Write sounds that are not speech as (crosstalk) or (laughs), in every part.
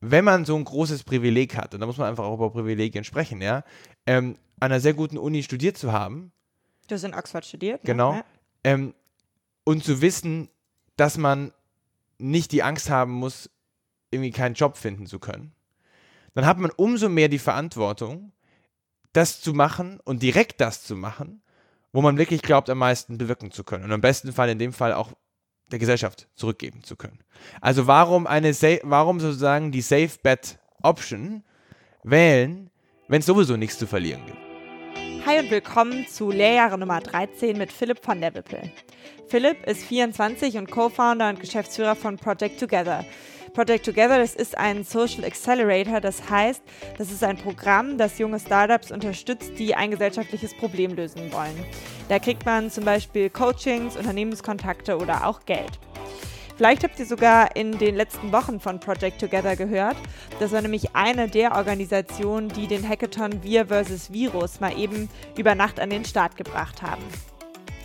wenn man so ein großes Privileg hat, und da muss man einfach auch über Privilegien sprechen, ja, ähm, an einer sehr guten Uni studiert zu haben. Du hast in Oxford studiert. Ne? Genau. Ja. Ähm, und zu wissen, dass man nicht die Angst haben muss, irgendwie keinen Job finden zu können, dann hat man umso mehr die Verantwortung, das zu machen und direkt das zu machen, wo man wirklich glaubt, am meisten bewirken zu können. Und im besten Fall in dem Fall auch der Gesellschaft zurückgeben zu können. Also warum eine warum sozusagen die Safe Bet Option wählen, wenn es sowieso nichts zu verlieren gibt? Hi und willkommen zu Lehrjahre Nummer 13 mit Philipp von der Wippel. Philipp ist 24 und Co-Founder und Geschäftsführer von Project Together. Project Together, das ist ein Social Accelerator, das heißt, das ist ein Programm, das junge Startups unterstützt, die ein gesellschaftliches Problem lösen wollen. Da kriegt man zum Beispiel Coachings, Unternehmenskontakte oder auch Geld. Vielleicht habt ihr sogar in den letzten Wochen von Project Together gehört. Das war nämlich eine der Organisationen, die den Hackathon Wir vs. Virus mal eben über Nacht an den Start gebracht haben.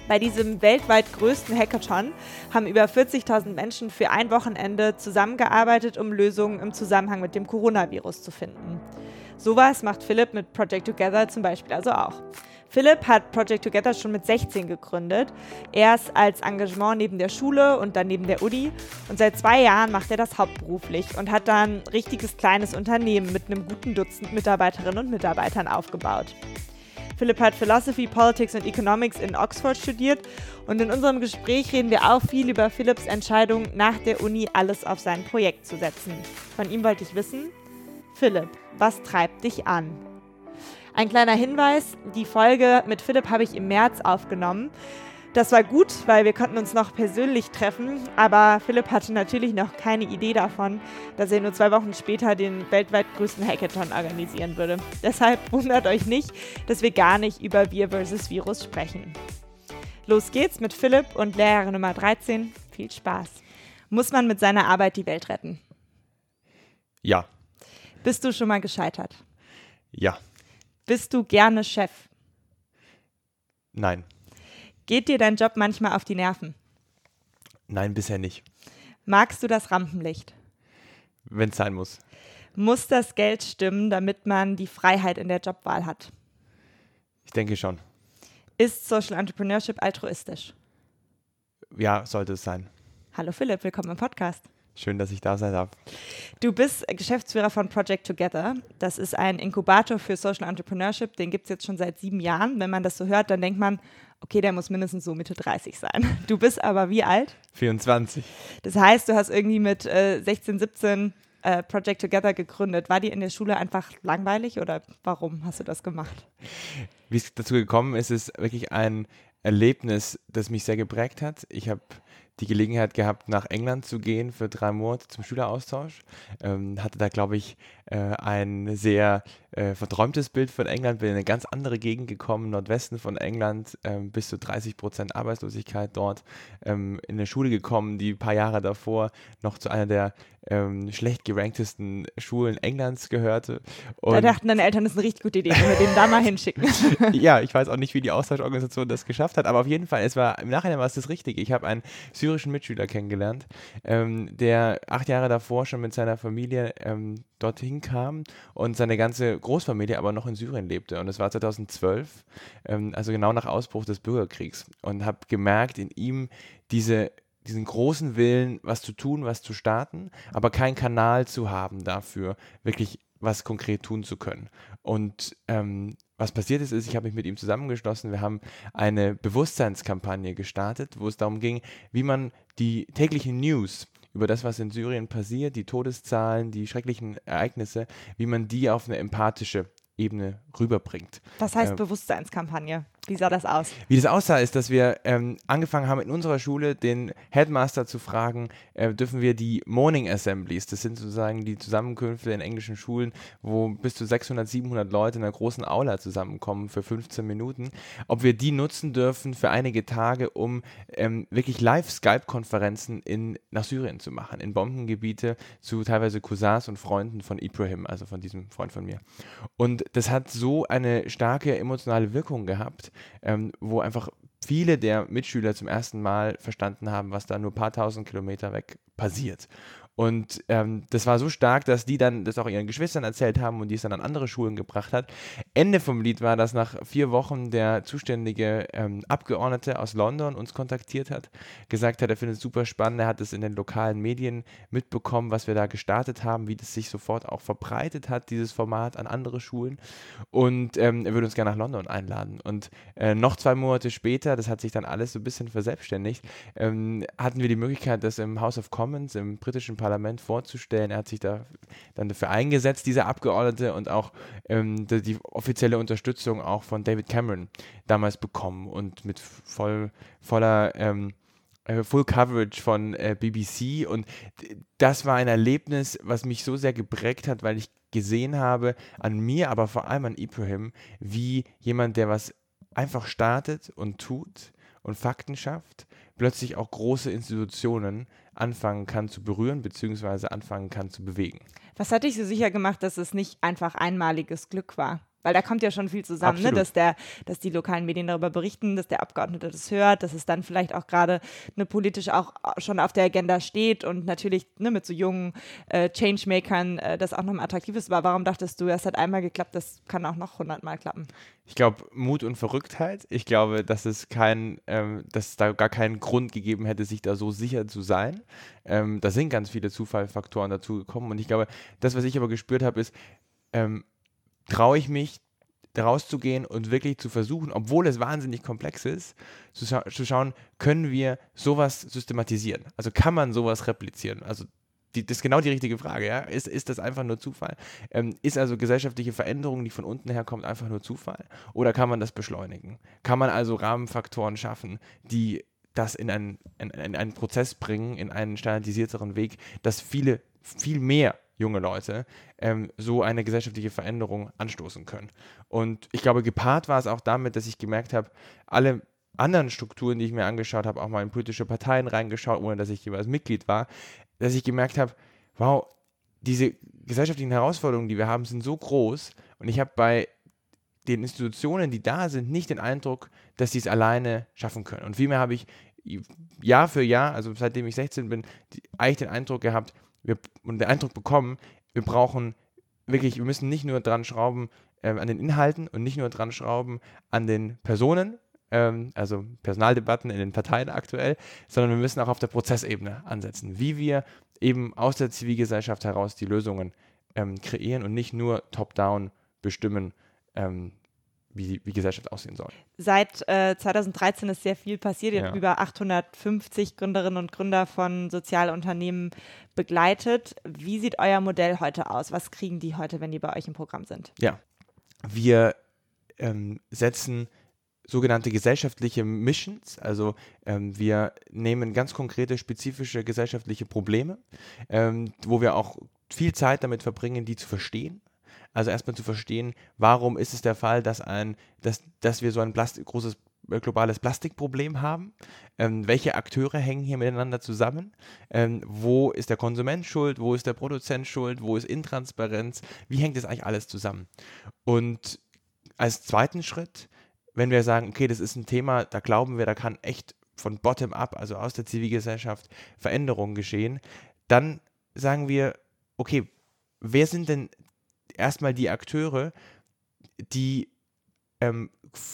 Bei diesem weltweit größten Hackathon haben über 40.000 Menschen für ein Wochenende zusammengearbeitet, um Lösungen im Zusammenhang mit dem Coronavirus zu finden. Sowas macht Philipp mit Project Together zum Beispiel also auch. Philipp hat Project Together schon mit 16 gegründet. Erst als Engagement neben der Schule und dann neben der Uni. Und seit zwei Jahren macht er das hauptberuflich und hat dann ein richtiges kleines Unternehmen mit einem guten Dutzend Mitarbeiterinnen und Mitarbeitern aufgebaut. Philipp hat Philosophy, Politics und Economics in Oxford studiert und in unserem Gespräch reden wir auch viel über Philipps Entscheidung, nach der Uni alles auf sein Projekt zu setzen. Von ihm wollte ich wissen, Philipp, was treibt dich an? Ein kleiner Hinweis, die Folge mit Philipp habe ich im März aufgenommen. Das war gut, weil wir konnten uns noch persönlich treffen, aber Philipp hatte natürlich noch keine Idee davon, dass er nur zwei Wochen später den weltweit größten Hackathon organisieren würde. Deshalb (laughs) wundert euch nicht, dass wir gar nicht über Wir vs. Virus sprechen. Los geht's mit Philipp und Lehrer Nummer 13. Viel Spaß. Muss man mit seiner Arbeit die Welt retten? Ja. Bist du schon mal gescheitert? Ja. Bist du gerne Chef? Nein. Geht dir dein Job manchmal auf die Nerven? Nein, bisher nicht. Magst du das Rampenlicht? Wenn es sein muss. Muss das Geld stimmen, damit man die Freiheit in der Jobwahl hat? Ich denke schon. Ist Social Entrepreneurship altruistisch? Ja, sollte es sein. Hallo Philipp, willkommen im Podcast. Schön, dass ich da sein darf. Du bist Geschäftsführer von Project Together. Das ist ein Inkubator für Social Entrepreneurship. Den gibt es jetzt schon seit sieben Jahren. Wenn man das so hört, dann denkt man, okay, der muss mindestens so Mitte 30 sein. (laughs) Du bist aber wie alt? 24. Das heißt, du hast irgendwie mit äh, 16, 17 äh, Project Together gegründet. War dir in der Schule einfach langweilig oder warum hast du das gemacht? Wie es dazu gekommen ist, ist wirklich ein Erlebnis, das mich sehr geprägt hat. Ich habe die Gelegenheit gehabt, nach England zu gehen für drei Monate zum Schüleraustausch. Ähm, hatte da, glaube ich, äh, ein sehr äh, verträumtes Bild von England, bin in eine ganz andere Gegend gekommen, Nordwesten von England, ähm, bis zu 30 Prozent Arbeitslosigkeit dort, ähm, in eine Schule gekommen, die ein paar Jahre davor noch zu einer der ähm, schlecht geranktesten Schulen Englands gehörte. Und da dachten deine Eltern, das ist eine richtig gute Idee, wenn wir den da mal hinschicken. (laughs) ja, ich weiß auch nicht, wie die Austauschorganisation das geschafft hat, aber auf jeden Fall, es war im Nachhinein war es das Richtige. Ich habe einen syrischen Mitschüler kennengelernt, ähm, der acht Jahre davor schon mit seiner Familie ähm, dorthin kam und seine ganze Großfamilie aber noch in Syrien lebte. Und es war 2012, ähm, also genau nach Ausbruch des Bürgerkriegs. Und habe gemerkt in ihm diese diesen großen Willen, was zu tun, was zu starten, aber keinen Kanal zu haben dafür, wirklich was konkret tun zu können. Und ähm, was passiert ist, ist, ich habe mich mit ihm zusammengeschlossen. Wir haben eine Bewusstseinskampagne gestartet, wo es darum ging, wie man die täglichen News über das, was in Syrien passiert, die Todeszahlen, die schrecklichen Ereignisse, wie man die auf eine empathische Ebene rüberbringt. Was heißt äh, Bewusstseinskampagne? Wie sah das aus? Wie das aussah, ist, dass wir ähm, angefangen haben, in unserer Schule den Headmaster zu fragen, äh, dürfen wir die Morning Assemblies, das sind sozusagen die Zusammenkünfte in englischen Schulen, wo bis zu 600, 700 Leute in einer großen Aula zusammenkommen für 15 Minuten, ob wir die nutzen dürfen für einige Tage, um ähm, wirklich Live-Skype-Konferenzen nach Syrien zu machen, in Bombengebiete zu teilweise Cousins und Freunden von Ibrahim, also von diesem Freund von mir. Und das hat so eine starke emotionale Wirkung gehabt, ähm, wo einfach viele der Mitschüler zum ersten Mal verstanden haben, was da nur ein paar tausend Kilometer weg passiert. Und ähm, das war so stark, dass die dann das auch ihren Geschwistern erzählt haben und die es dann an andere Schulen gebracht hat. Ende vom Lied war, dass nach vier Wochen der zuständige ähm, Abgeordnete aus London uns kontaktiert hat, gesagt hat, er findet es super spannend, er hat es in den lokalen Medien mitbekommen, was wir da gestartet haben, wie das sich sofort auch verbreitet hat, dieses Format an andere Schulen. Und ähm, er würde uns gerne nach London einladen. Und äh, noch zwei Monate später, das hat sich dann alles so ein bisschen verselbstständigt, ähm, hatten wir die Möglichkeit, das im House of Commons, im britischen Parlament vorzustellen. Er hat sich da dann dafür eingesetzt, dieser Abgeordnete, und auch ähm, die, die, offizielle Unterstützung auch von David Cameron damals bekommen und mit voll, voller ähm, äh, Full Coverage von äh, BBC und das war ein Erlebnis, was mich so sehr geprägt hat, weil ich gesehen habe an mir, aber vor allem an Ibrahim, wie jemand, der was einfach startet und tut und Fakten schafft, plötzlich auch große Institutionen anfangen kann zu berühren bzw. anfangen kann zu bewegen. Was hat dich so sicher gemacht, dass es nicht einfach einmaliges Glück war? Weil da kommt ja schon viel zusammen, ne? dass, der, dass die lokalen Medien darüber berichten, dass der Abgeordnete das hört, dass es dann vielleicht auch gerade ne, politisch auch schon auf der Agenda steht und natürlich ne, mit so jungen äh, Changemakern äh, das auch nochmal attraktiv ist. Aber warum dachtest du, es hat einmal geklappt, das kann auch noch hundertmal klappen? Ich glaube, Mut und Verrücktheit. Ich glaube, dass es kein, ähm, dass es da gar keinen Grund gegeben hätte, sich da so sicher zu sein. Ähm, da sind ganz viele Zufallfaktoren dazugekommen. Und ich glaube, das, was ich aber gespürt habe, ist, ähm, traue ich mich, rauszugehen und wirklich zu versuchen, obwohl es wahnsinnig komplex ist, zu, scha zu, schauen, können wir sowas systematisieren? Also kann man sowas replizieren? Also die, das ist genau die richtige Frage, ja? Ist, ist das einfach nur Zufall? Ähm, ist also gesellschaftliche Veränderung, die von unten her kommt, einfach nur Zufall? Oder kann man das beschleunigen? Kann man also Rahmenfaktoren schaffen, die das in einen, in, in einen Prozess bringen, in einen standardisierteren Weg, dass viele viel mehr junge Leute ähm, so eine gesellschaftliche Veränderung anstoßen können. Und ich glaube, gepaart war es auch damit, dass ich gemerkt habe, alle anderen Strukturen, die ich mir angeschaut habe, auch mal in politische Parteien reingeschaut, ohne dass ich jeweils Mitglied war, dass ich gemerkt habe, wow, diese gesellschaftlichen Herausforderungen, die wir haben, sind so groß und ich habe bei den Institutionen, die da sind, nicht den Eindruck, dass sie es alleine schaffen können. Und vielmehr habe ich Jahr für Jahr, also seitdem ich 16 bin, eigentlich den Eindruck gehabt, wir, und den Eindruck bekommen, wir brauchen wirklich, wir müssen nicht nur dran schrauben äh, an den Inhalten und nicht nur dran schrauben an den Personen, ähm, also Personaldebatten in den Parteien aktuell, sondern wir müssen auch auf der Prozessebene ansetzen, wie wir eben aus der Zivilgesellschaft heraus die Lösungen ähm, kreieren und nicht nur top-down bestimmen, ähm, wie, wie Gesellschaft aussehen soll. Seit äh, 2013 ist sehr viel passiert. Ihr ja. habt über 850 Gründerinnen und Gründer von Sozialunternehmen begleitet. Wie sieht euer Modell heute aus? Was kriegen die heute, wenn die bei euch im Programm sind? Ja, wir ähm, setzen sogenannte gesellschaftliche Missions. Also ähm, wir nehmen ganz konkrete, spezifische gesellschaftliche Probleme, ähm, wo wir auch viel Zeit damit verbringen, die zu verstehen also erstmal zu verstehen, warum ist es der Fall, dass, ein, dass, dass wir so ein Plastik, großes äh, globales Plastikproblem haben. Ähm, welche Akteure hängen hier miteinander zusammen? Ähm, wo ist der Konsument schuld? Wo ist der Produzent schuld? Wo ist Intransparenz? Wie hängt das eigentlich alles zusammen? Und als zweiten Schritt, wenn wir sagen, okay, das ist ein Thema, da glauben wir, da kann echt von bottom-up, also aus der Zivilgesellschaft, Veränderungen geschehen, dann sagen wir, okay, wer sind denn erstmal die Akteure, die ähm,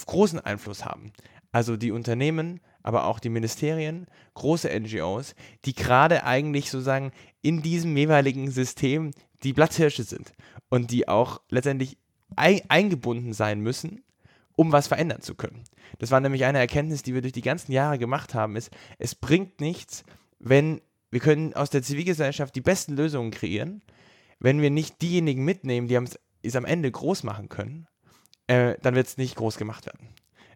großen Einfluss haben. Also die Unternehmen, aber auch die Ministerien, große NGOs, die gerade eigentlich sozusagen in diesem jeweiligen System die Platzhirsche sind und die auch letztendlich ein eingebunden sein müssen, um was verändern zu können. Das war nämlich eine Erkenntnis, die wir durch die ganzen Jahre gemacht haben, ist, es bringt nichts, wenn wir können aus der Zivilgesellschaft die besten Lösungen kreieren, wenn wir nicht diejenigen mitnehmen, die es am Ende groß machen können, äh, dann wird es nicht groß gemacht werden.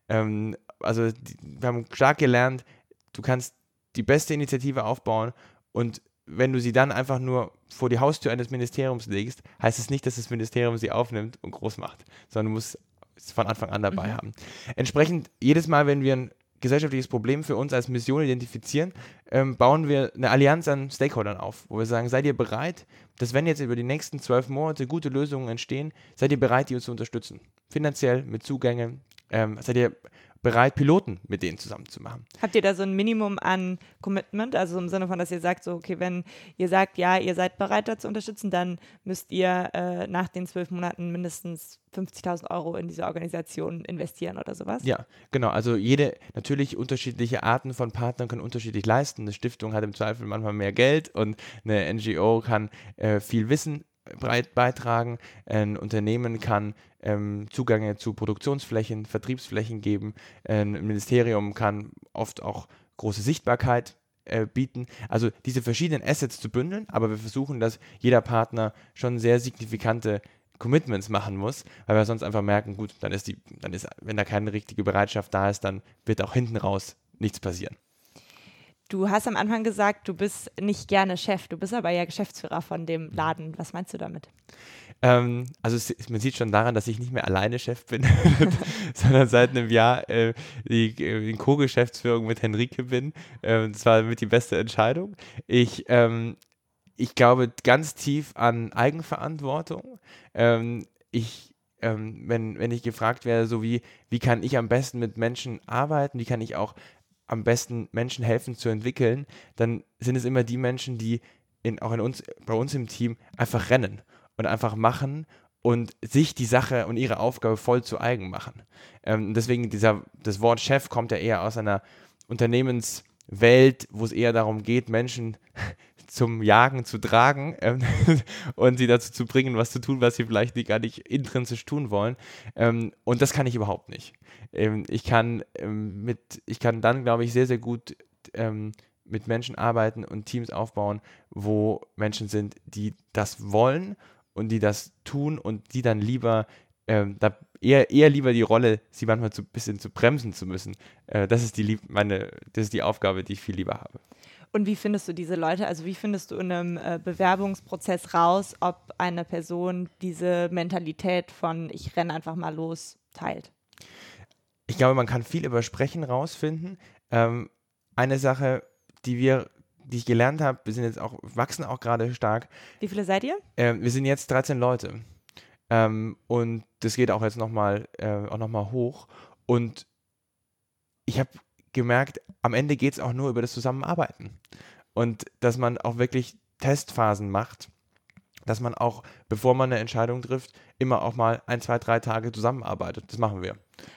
Ähm, also die, wir haben stark gelernt, du kannst die beste Initiative aufbauen und wenn du sie dann einfach nur vor die Haustür eines Ministeriums legst, heißt es nicht, dass das Ministerium sie aufnimmt und groß macht, sondern du musst es von Anfang an dabei mhm. haben. Entsprechend, jedes Mal, wenn wir ein gesellschaftliches Problem für uns als Mission identifizieren, ähm, bauen wir eine Allianz an Stakeholdern auf, wo wir sagen, seid ihr bereit, dass wenn jetzt über die nächsten zwölf Monate gute Lösungen entstehen, seid ihr bereit, die uns zu unterstützen? Finanziell, mit Zugängen, ähm, seid ihr bereit, Piloten mit denen zusammen zu machen. Habt ihr da so ein Minimum an Commitment? Also im Sinne von, dass ihr sagt, so, okay, wenn ihr sagt, ja, ihr seid bereit, da zu unterstützen, dann müsst ihr äh, nach den zwölf Monaten mindestens 50.000 Euro in diese Organisation investieren oder sowas? Ja, genau. Also jede, natürlich unterschiedliche Arten von Partnern können unterschiedlich leisten. Eine Stiftung hat im Zweifel manchmal mehr Geld und eine NGO kann äh, viel Wissen beitragen. Ein Unternehmen kann ähm, Zugänge zu Produktionsflächen, Vertriebsflächen geben. Ein Ministerium kann oft auch große Sichtbarkeit äh, bieten. Also diese verschiedenen Assets zu bündeln, aber wir versuchen, dass jeder Partner schon sehr signifikante Commitments machen muss, weil wir sonst einfach merken, gut, dann ist die, dann ist, wenn da keine richtige Bereitschaft da ist, dann wird auch hinten raus nichts passieren. Du hast am Anfang gesagt, du bist nicht gerne Chef, du bist aber ja Geschäftsführer von dem Laden. Was meinst du damit? Ähm, also es, man sieht schon daran, dass ich nicht mehr alleine Chef bin, (laughs) sondern seit einem Jahr äh, die, äh, in Co-Geschäftsführung mit Henrike bin. Äh, das war mit die beste Entscheidung. Ich, ähm, ich glaube ganz tief an Eigenverantwortung. Ähm, ich ähm, wenn, wenn ich gefragt werde, so wie, wie kann ich am besten mit Menschen arbeiten, wie kann ich auch am besten Menschen helfen zu entwickeln, dann sind es immer die Menschen, die in, auch in uns, bei uns im Team einfach rennen und einfach machen und sich die Sache und ihre Aufgabe voll zu eigen machen. Ähm, deswegen dieser, das Wort Chef kommt ja eher aus einer Unternehmenswelt, wo es eher darum geht, Menschen zum Jagen zu tragen ähm, (laughs) und sie dazu zu bringen, was zu tun, was sie vielleicht gar nicht intrinsisch tun wollen. Ähm, und das kann ich überhaupt nicht. Ähm, ich, kann, ähm, mit, ich kann dann, glaube ich, sehr, sehr gut ähm, mit Menschen arbeiten und Teams aufbauen, wo Menschen sind, die das wollen und die das tun und die dann lieber ähm, da eher, eher lieber die Rolle, sie manchmal ein bisschen zu bremsen zu müssen. Äh, das, ist die, meine, das ist die Aufgabe, die ich viel lieber habe. Und wie findest du diese Leute? Also wie findest du in einem äh, Bewerbungsprozess raus, ob eine Person diese Mentalität von ich renne einfach mal los teilt? Ich glaube, man kann viel über Sprechen rausfinden. Ähm, eine Sache, die wir die ich gelernt habe, wir sind jetzt auch, wachsen auch gerade stark. Wie viele seid ihr? Ähm, wir sind jetzt 13 Leute. Ähm, und das geht auch jetzt nochmal äh, noch hoch. Und ich habe gemerkt, am Ende geht es auch nur über das Zusammenarbeiten. Und dass man auch wirklich Testphasen macht, dass man auch, bevor man eine Entscheidung trifft, immer auch mal ein, zwei, drei Tage zusammenarbeitet. Das machen wir.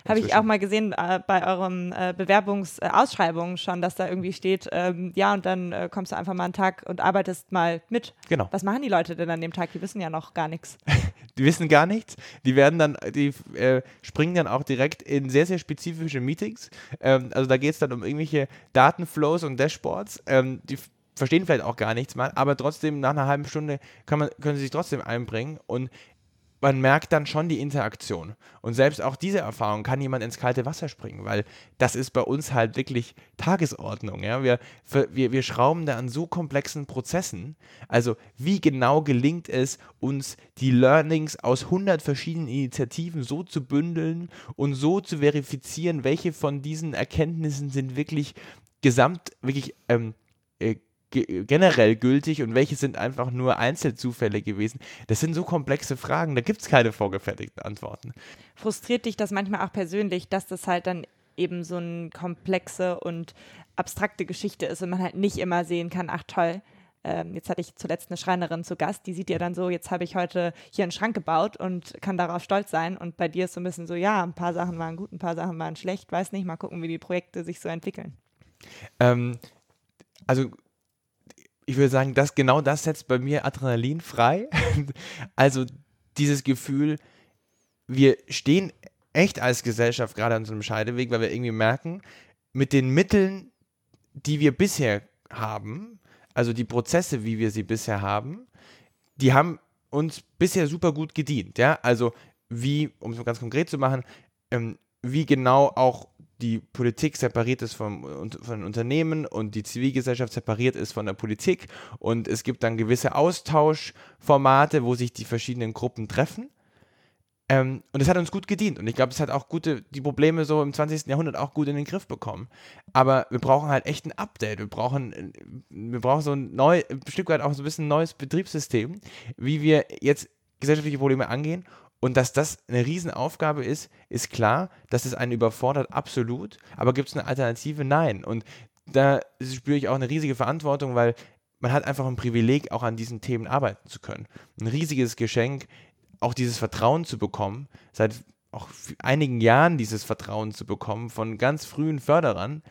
Habe ich auch mal gesehen äh, bei euren äh, Bewerbungsausschreibungen äh, schon, dass da irgendwie steht, ähm, ja, und dann äh, kommst du einfach mal einen Tag und arbeitest mal mit. Genau. Was machen die Leute denn an dem Tag? Die wissen ja noch gar nichts. (laughs) die wissen gar nichts. Die werden dann, die äh, springen dann auch direkt in sehr, sehr spezifische Meetings. Ähm, also da geht es dann um irgendwelche Datenflows und Dashboards. Ähm, die verstehen vielleicht auch gar nichts mal, aber trotzdem nach einer halben Stunde man, können sie sich trotzdem einbringen und man merkt dann schon die Interaktion. Und selbst auch diese Erfahrung kann jemand ins kalte Wasser springen, weil das ist bei uns halt wirklich Tagesordnung. Ja? Wir, wir, wir schrauben da an so komplexen Prozessen. Also wie genau gelingt es uns, die Learnings aus 100 verschiedenen Initiativen so zu bündeln und so zu verifizieren, welche von diesen Erkenntnissen sind wirklich gesamt, wirklich ähm, äh, generell gültig und welche sind einfach nur Einzelzufälle gewesen? Das sind so komplexe Fragen, da gibt es keine vorgefertigten Antworten. Frustriert dich das manchmal auch persönlich, dass das halt dann eben so eine komplexe und abstrakte Geschichte ist und man halt nicht immer sehen kann, ach toll, ähm, jetzt hatte ich zuletzt eine Schreinerin zu Gast, die sieht ja dann so, jetzt habe ich heute hier einen Schrank gebaut und kann darauf stolz sein. Und bei dir ist so ein bisschen so, ja, ein paar Sachen waren gut, ein paar Sachen waren schlecht, weiß nicht, mal gucken, wie die Projekte sich so entwickeln. Ähm, also ich würde sagen, dass genau das setzt bei mir Adrenalin frei. (laughs) also dieses Gefühl, wir stehen echt als Gesellschaft gerade an so einem Scheideweg, weil wir irgendwie merken, mit den Mitteln, die wir bisher haben, also die Prozesse, wie wir sie bisher haben, die haben uns bisher super gut gedient. Ja? Also wie, um es ganz konkret zu machen, ähm, wie genau auch die Politik separiert ist vom, von Unternehmen und die Zivilgesellschaft separiert ist von der Politik und es gibt dann gewisse Austauschformate, wo sich die verschiedenen Gruppen treffen. Ähm, und es hat uns gut gedient und ich glaube, es hat auch gute, die Probleme so im 20. Jahrhundert auch gut in den Griff bekommen. Aber wir brauchen halt echt ein Update. Wir brauchen, wir brauchen so ein neu, ein Stück weit auch so ein bisschen neues Betriebssystem, wie wir jetzt gesellschaftliche Probleme angehen Und dass das eine Riesenaufgabe ist, ist klar, dass es einen überfordert, absolut. Aber gibt es eine Alternative? Nein. Und da spüre ich auch eine riesige Verantwortung, weil man hat einfach ein Privileg, auch an diesen Themen arbeiten zu können. Ein riesiges Geschenk, auch dieses Vertrauen zu bekommen, seit auch einigen Jahren dieses Vertrauen zu bekommen von ganz frühen Förderern,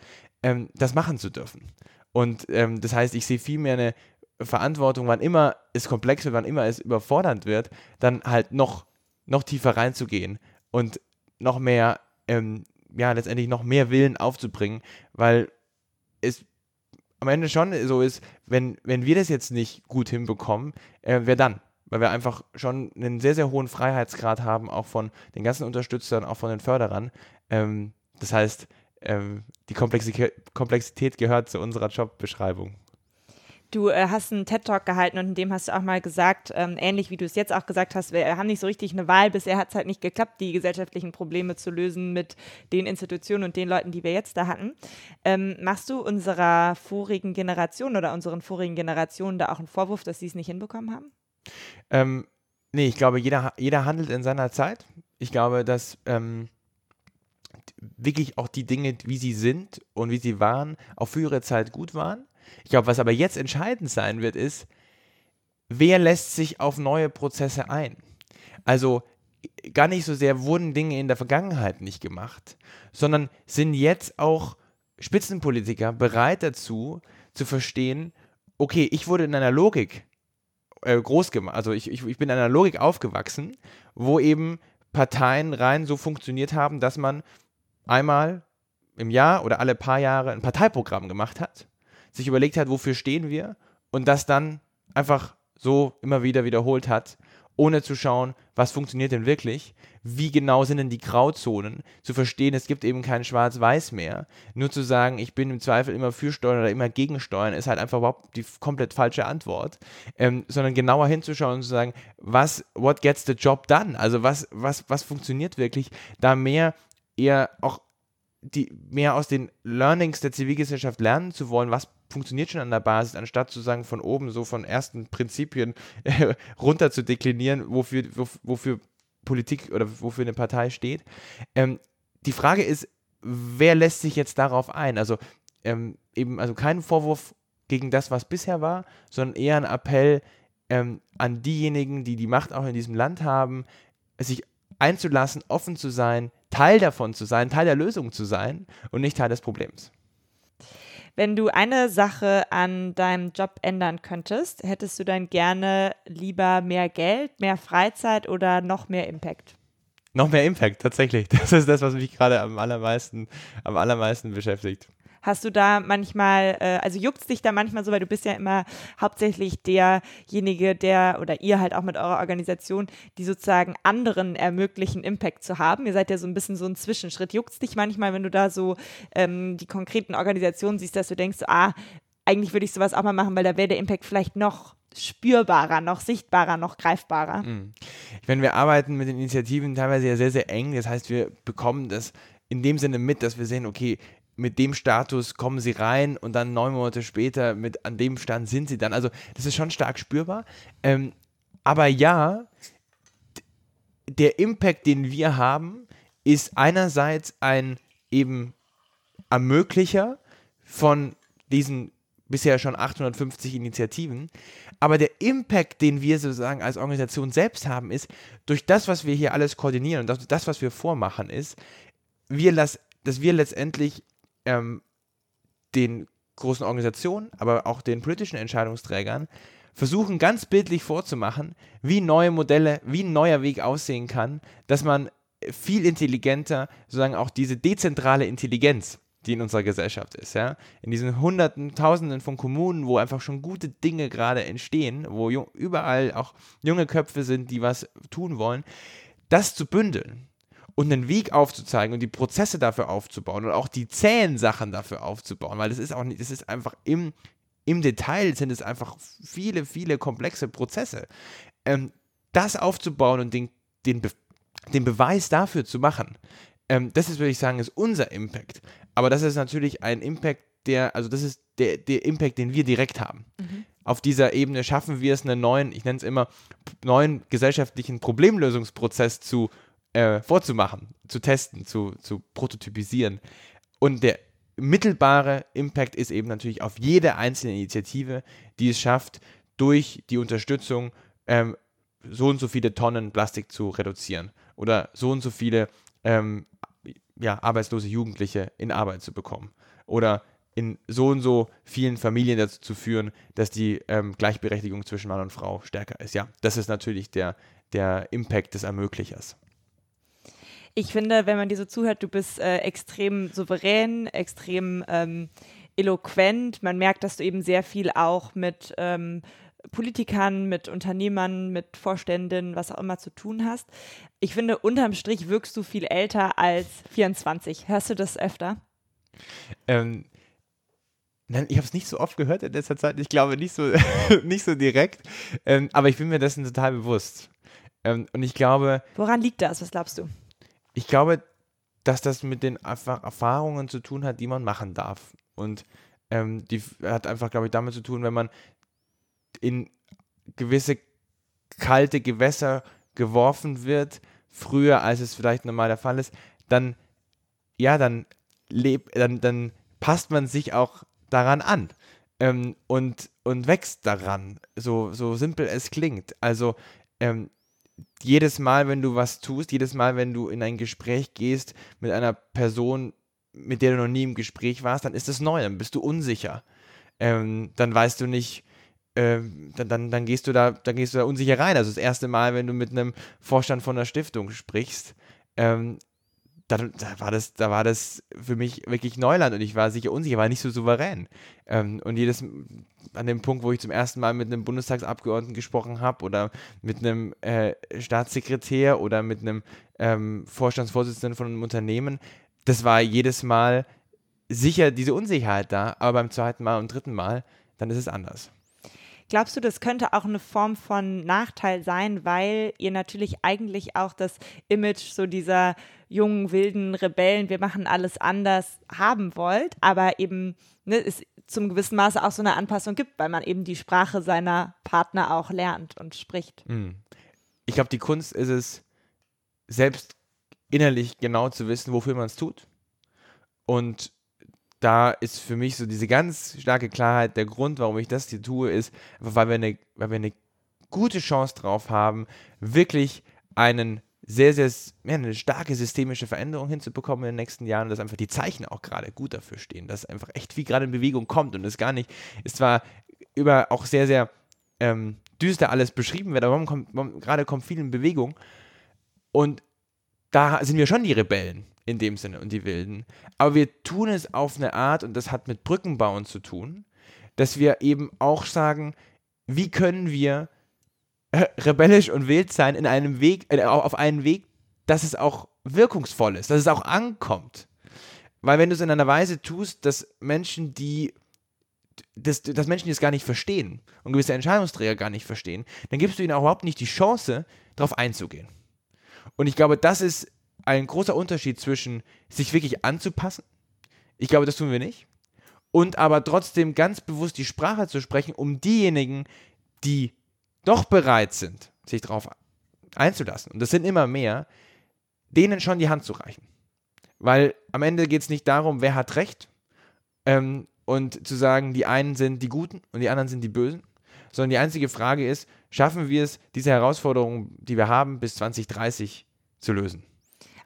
ähm, das machen zu dürfen. Und ähm, das heißt, ich sehe vielmehr eine Verantwortung, wann immer es komplex wird, wann immer es überfordernd wird, dann halt noch, noch tiefer reinzugehen und noch mehr, ähm, ja, letztendlich noch mehr Willen aufzubringen, weil es am Ende schon so ist, wenn, wenn wir das jetzt nicht gut hinbekommen, äh, wer dann? Weil wir einfach schon einen sehr, sehr hohen Freiheitsgrad haben, auch von den ganzen Unterstützern, auch von den Förderern. Ähm, das heißt, ähm, die Komplexität, Komplexität gehört zu unserer Jobbeschreibung. Du äh, hast einen TED-Talk gehalten und in dem hast du auch mal gesagt, ähm, ähnlich wie du es jetzt auch gesagt hast, wir haben nicht so richtig eine Wahl, bisher hat es halt nicht geklappt, die gesellschaftlichen Probleme zu lösen mit den Institutionen und den Leuten, die wir jetzt da hatten. Ähm, machst du unserer vorigen Generation oder unseren vorigen Generationen da auch einen Vorwurf, dass sie es nicht hinbekommen haben? Ähm, nee, ich glaube, jeder, jeder handelt in seiner Zeit. Ich glaube, dass ähm, wirklich auch die Dinge, wie sie sind und wie sie waren, auch für ihre Zeit gut waren. Ich glaube, was aber jetzt entscheidend sein wird, ist, wer lässt sich auf neue Prozesse ein? Also gar nicht so sehr wurden Dinge in der Vergangenheit nicht gemacht, sondern sind jetzt auch Spitzenpolitiker bereit dazu, zu verstehen, okay, ich wurde in einer Logik äh, groß gemacht, also ich, ich, ich bin in einer Logik aufgewachsen, wo eben Parteien rein so funktioniert haben, dass man einmal im Jahr oder alle paar Jahre ein Parteiprogramm gemacht hat, sich überlegt hat, wofür stehen wir und das dann einfach so immer wieder wiederholt hat, ohne zu schauen, was funktioniert denn wirklich, wie genau sind denn die Grauzonen, zu verstehen, es gibt eben kein Schwarz-Weiß mehr. Nur zu sagen, ich bin im Zweifel immer für Steuern oder immer gegen Steuern, ist halt einfach überhaupt die komplett falsche Antwort, ähm, sondern genauer hinzuschauen und zu sagen, was, what gets the job done? Also was, was, was funktioniert wirklich, da mehr eher auch die mehr aus den Learnings der Zivilgesellschaft lernen zu wollen, was funktioniert schon an der Basis, anstatt zu sagen, von oben so von ersten Prinzipien äh, runter zu deklinieren, wofür, wofür Politik oder wofür eine Partei steht. Ähm, die Frage ist, wer lässt sich jetzt darauf ein? Also ähm, eben, also kein Vorwurf gegen das, was bisher war, sondern eher ein Appell ähm, an diejenigen, die die Macht auch in diesem Land haben, sich einzulassen, offen zu sein, Teil davon zu sein, Teil der Lösung zu sein und nicht Teil des Problems. Wenn du eine Sache an deinem Job ändern könntest, hättest du dann gerne lieber mehr Geld, mehr Freizeit oder noch mehr Impact? Noch mehr Impact, tatsächlich. (laughs) Das ist das, was mich gerade am allermeisten, am allermeisten beschäftigt. Hast du da manchmal, äh, also juckt dich da manchmal so, weil du bist ja immer hauptsächlich derjenige, der oder ihr halt auch mit eurer Organisation, die sozusagen anderen ermöglichen, Impact zu haben. Ihr seid ja so ein bisschen so ein Zwischenschritt. Juckt dich manchmal, wenn du da so ähm, die konkreten Organisationen siehst, dass du denkst, ah, eigentlich würde ich sowas auch mal machen, weil da wäre der Impact vielleicht noch spürbarer, noch sichtbarer, noch greifbarer. Mhm. Ich meine, wir arbeiten mit den Initiativen teilweise ja sehr, sehr eng. Das heißt, wir bekommen das in dem Sinne mit, dass wir sehen, okay, mit dem Status kommen sie rein und dann neun Monate später mit an dem Stand sind sie dann. Also das ist schon stark spürbar. Ähm, aber ja, der Impact, den wir haben, ist einerseits ein eben Ermöglicher von diesen bisher schon 850 Initiativen. Aber der Impact, den wir sozusagen als Organisation selbst haben, ist, durch das, was wir hier alles koordinieren und das, was wir vormachen, ist, wir las, dass wir letztendlich ähm, den großen Organisationen, aber auch den politischen Entscheidungsträgern versuchen ganz bildlich vorzumachen, wie neue Modelle, wie ein neuer Weg aussehen kann, dass man viel intelligenter sozusagen auch diese dezentrale Intelligenz, die in unserer Gesellschaft ist, ja, in diesen Hunderten, Tausenden von Kommunen, wo einfach schon gute Dinge gerade entstehen, wo überall auch junge Köpfe sind, die was tun wollen, das zu bündeln und einen Weg aufzuzeigen und die Prozesse dafür aufzubauen und auch die zähen Sachen dafür aufzubauen, weil das ist auch nicht, das ist einfach im, im Detail sind es einfach viele, viele komplexe Prozesse. Ähm, das aufzubauen und den, den, Be den Beweis dafür zu machen, ähm, das ist, würde ich sagen, ist unser Impact. Aber das ist natürlich ein Impact, der, also das ist der, der Impact, den wir direkt haben. Mhm. auf dieser Ebene schaffen wir es, einen neuen, ich nenne es immer, neuen gesellschaftlichen Problemlösungsprozess zu äh, vorzumachen, zu testen, zu, zu prototypisieren. Und der mittelbare Impact ist eben natürlich auf jede einzelne Initiative, die es schafft, durch die Unterstützung ähm, so und so viele Tonnen Plastik zu reduzieren oder so und so viele ähm, ja, arbeitslose Jugendliche in Arbeit zu bekommen oder in so und so vielen Familien dazu zu führen, dass die ähm, Gleichberechtigung zwischen Mann und Frau stärker ist. Ja, das ist natürlich der, der Impact des Ermöglichers. Ich finde, wenn man dir so zuhört, du bist äh, extrem souverän, extrem ähm, eloquent. Man merkt, dass du eben sehr viel auch mit ähm, Politikern, mit Unternehmern, mit Vorständen, was auch immer zu tun hast. Ich finde, unterm Strich wirkst du viel älter als 24. Hörst du das öfter? Ähm, Nein, ich habe es nicht so oft gehört in letzter Zeit. Ich glaube nicht so, (laughs) nicht so direkt. Ähm, aber ich bin mir dessen total bewusst. Ähm, und ich glaube. Woran liegt das? Was glaubst du? Ich glaube, dass das mit den Erfahrungen zu tun hat, die man machen darf. Und ähm, die hat einfach, glaube ich, damit zu tun, wenn man in gewisse kalte Gewässer geworfen wird, früher als es vielleicht normal der Fall ist, dann, ja, dann, leb, dann, dann passt man sich auch daran an ähm, und, und wächst daran, so, so simpel es klingt. Also ähm, jedes Mal, wenn du was tust, jedes Mal, wenn du in ein Gespräch gehst mit einer Person, mit der du noch nie im Gespräch warst, dann ist es neu, dann bist du unsicher. Ähm, dann weißt du nicht, ähm, dann, dann, dann, gehst du da, dann gehst du da unsicher rein. Also das erste Mal, wenn du mit einem Vorstand von einer Stiftung sprichst, ähm, da, da, war das, da war das für mich wirklich Neuland und ich war sicher unsicher, war nicht so souverän. Ähm, und jedes, an dem Punkt, wo ich zum ersten Mal mit einem Bundestagsabgeordneten gesprochen habe oder mit einem äh, Staatssekretär oder mit einem ähm, Vorstandsvorsitzenden von einem Unternehmen, das war jedes Mal sicher diese Unsicherheit da, aber beim zweiten Mal und dritten Mal, dann ist es anders. Glaubst du, das könnte auch eine Form von Nachteil sein, weil ihr natürlich eigentlich auch das Image so dieser jungen, wilden Rebellen, wir machen alles anders haben wollt, aber eben ne, es zum gewissen Maße auch so eine Anpassung gibt, weil man eben die Sprache seiner Partner auch lernt und spricht. Hm. Ich glaube, die Kunst ist es, selbst innerlich genau zu wissen, wofür man es tut. Und da ist für mich so diese ganz starke Klarheit, der Grund, warum ich das hier tue, ist, weil wir eine, weil wir eine gute Chance drauf haben, wirklich einen sehr, sehr, ja, eine starke systemische Veränderung hinzubekommen in den nächsten Jahren, dass einfach die Zeichen auch gerade gut dafür stehen, dass einfach echt viel gerade in Bewegung kommt und es gar nicht, ist zwar über auch sehr, sehr ähm, düster alles beschrieben wird, aber gerade kommt viel in Bewegung und da sind wir schon die Rebellen in dem Sinne und die Wilden. Aber wir tun es auf eine Art, und das hat mit Brückenbauen zu tun, dass wir eben auch sagen, wie können wir (laughs) rebellisch und wild sein in einem Weg, äh, auf einen Weg, dass es auch wirkungsvoll ist, dass es auch ankommt. Weil wenn du es in einer Weise tust, dass Menschen, die dass, dass Menschen, es gar nicht verstehen und gewisse Entscheidungsträger gar nicht verstehen, dann gibst du ihnen auch überhaupt nicht die Chance, darauf einzugehen. Und ich glaube, das ist ein großer Unterschied zwischen sich wirklich anzupassen, ich glaube, das tun wir nicht, und aber trotzdem ganz bewusst die Sprache zu sprechen, um diejenigen, die doch bereit sind, sich darauf einzulassen, und das sind immer mehr, denen schon die Hand zu reichen. Weil am Ende geht es nicht darum, wer hat Recht ähm, und zu sagen, die einen sind die Guten und die anderen sind die Bösen, sondern die einzige Frage ist, schaffen wir es, diese Herausforderungen, die wir haben, bis 2030 zu lösen?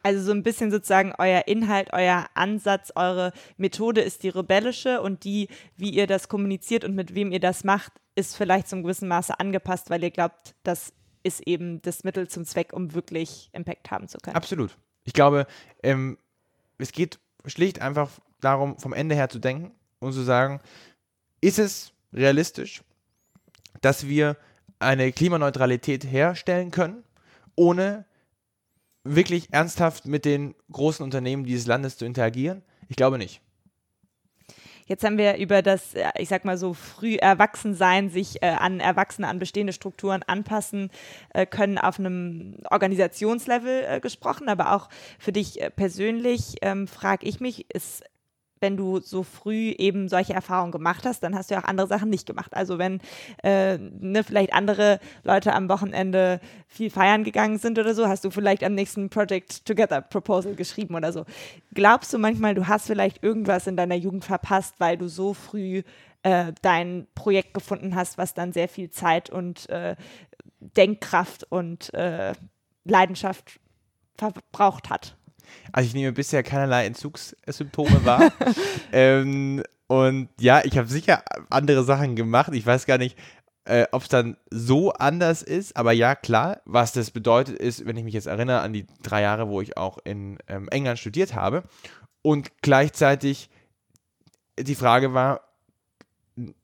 Also so ein bisschen sozusagen euer Inhalt, euer Ansatz, eure Methode ist die rebellische und die, wie ihr das kommuniziert und mit wem ihr das macht, ist vielleicht zum gewissen Maße angepasst, weil ihr glaubt, das ist eben das Mittel zum Zweck, um wirklich Impact haben zu können. Absolut. Ich glaube, ähm, es geht schlicht einfach darum, vom Ende her zu denken und zu sagen, ist es realistisch, dass wir eine Klimaneutralität herstellen können, ohne wirklich ernsthaft mit den großen Unternehmen dieses Landes zu interagieren? Ich glaube nicht. Jetzt haben wir über das, äh, ich sag mal so, früh Erwachsensein, sich äh, an Erwachsene, an bestehende Strukturen anpassen äh, können auf einem Organisationslevel äh, gesprochen, aber auch für dich äh, persönlich ähm, frage ich mich, ist wenn du so früh eben solche Erfahrungen gemacht hast, dann hast du ja auch andere Sachen nicht gemacht. Also wenn äh, ne, vielleicht andere Leute am Wochenende viel feiern gegangen sind oder so, hast du vielleicht am nächsten Project Together Proposal geschrieben oder so. Glaubst du manchmal, du hast vielleicht irgendwas in deiner Jugend verpasst, weil du so früh äh, dein Projekt gefunden hast, was dann sehr viel Zeit und äh, Denkkraft und äh, Leidenschaft verbraucht hat? Also ich nehme bisher keinerlei Entzugssymptome wahr. (laughs) ähm, und ja, ich habe sicher andere Sachen gemacht. Ich weiß gar nicht, äh, ob es dann so anders ist. Aber ja, klar, was das bedeutet ist, wenn ich mich jetzt erinnere an die drei Jahre, wo ich auch in ähm, England studiert habe. Und gleichzeitig die Frage war,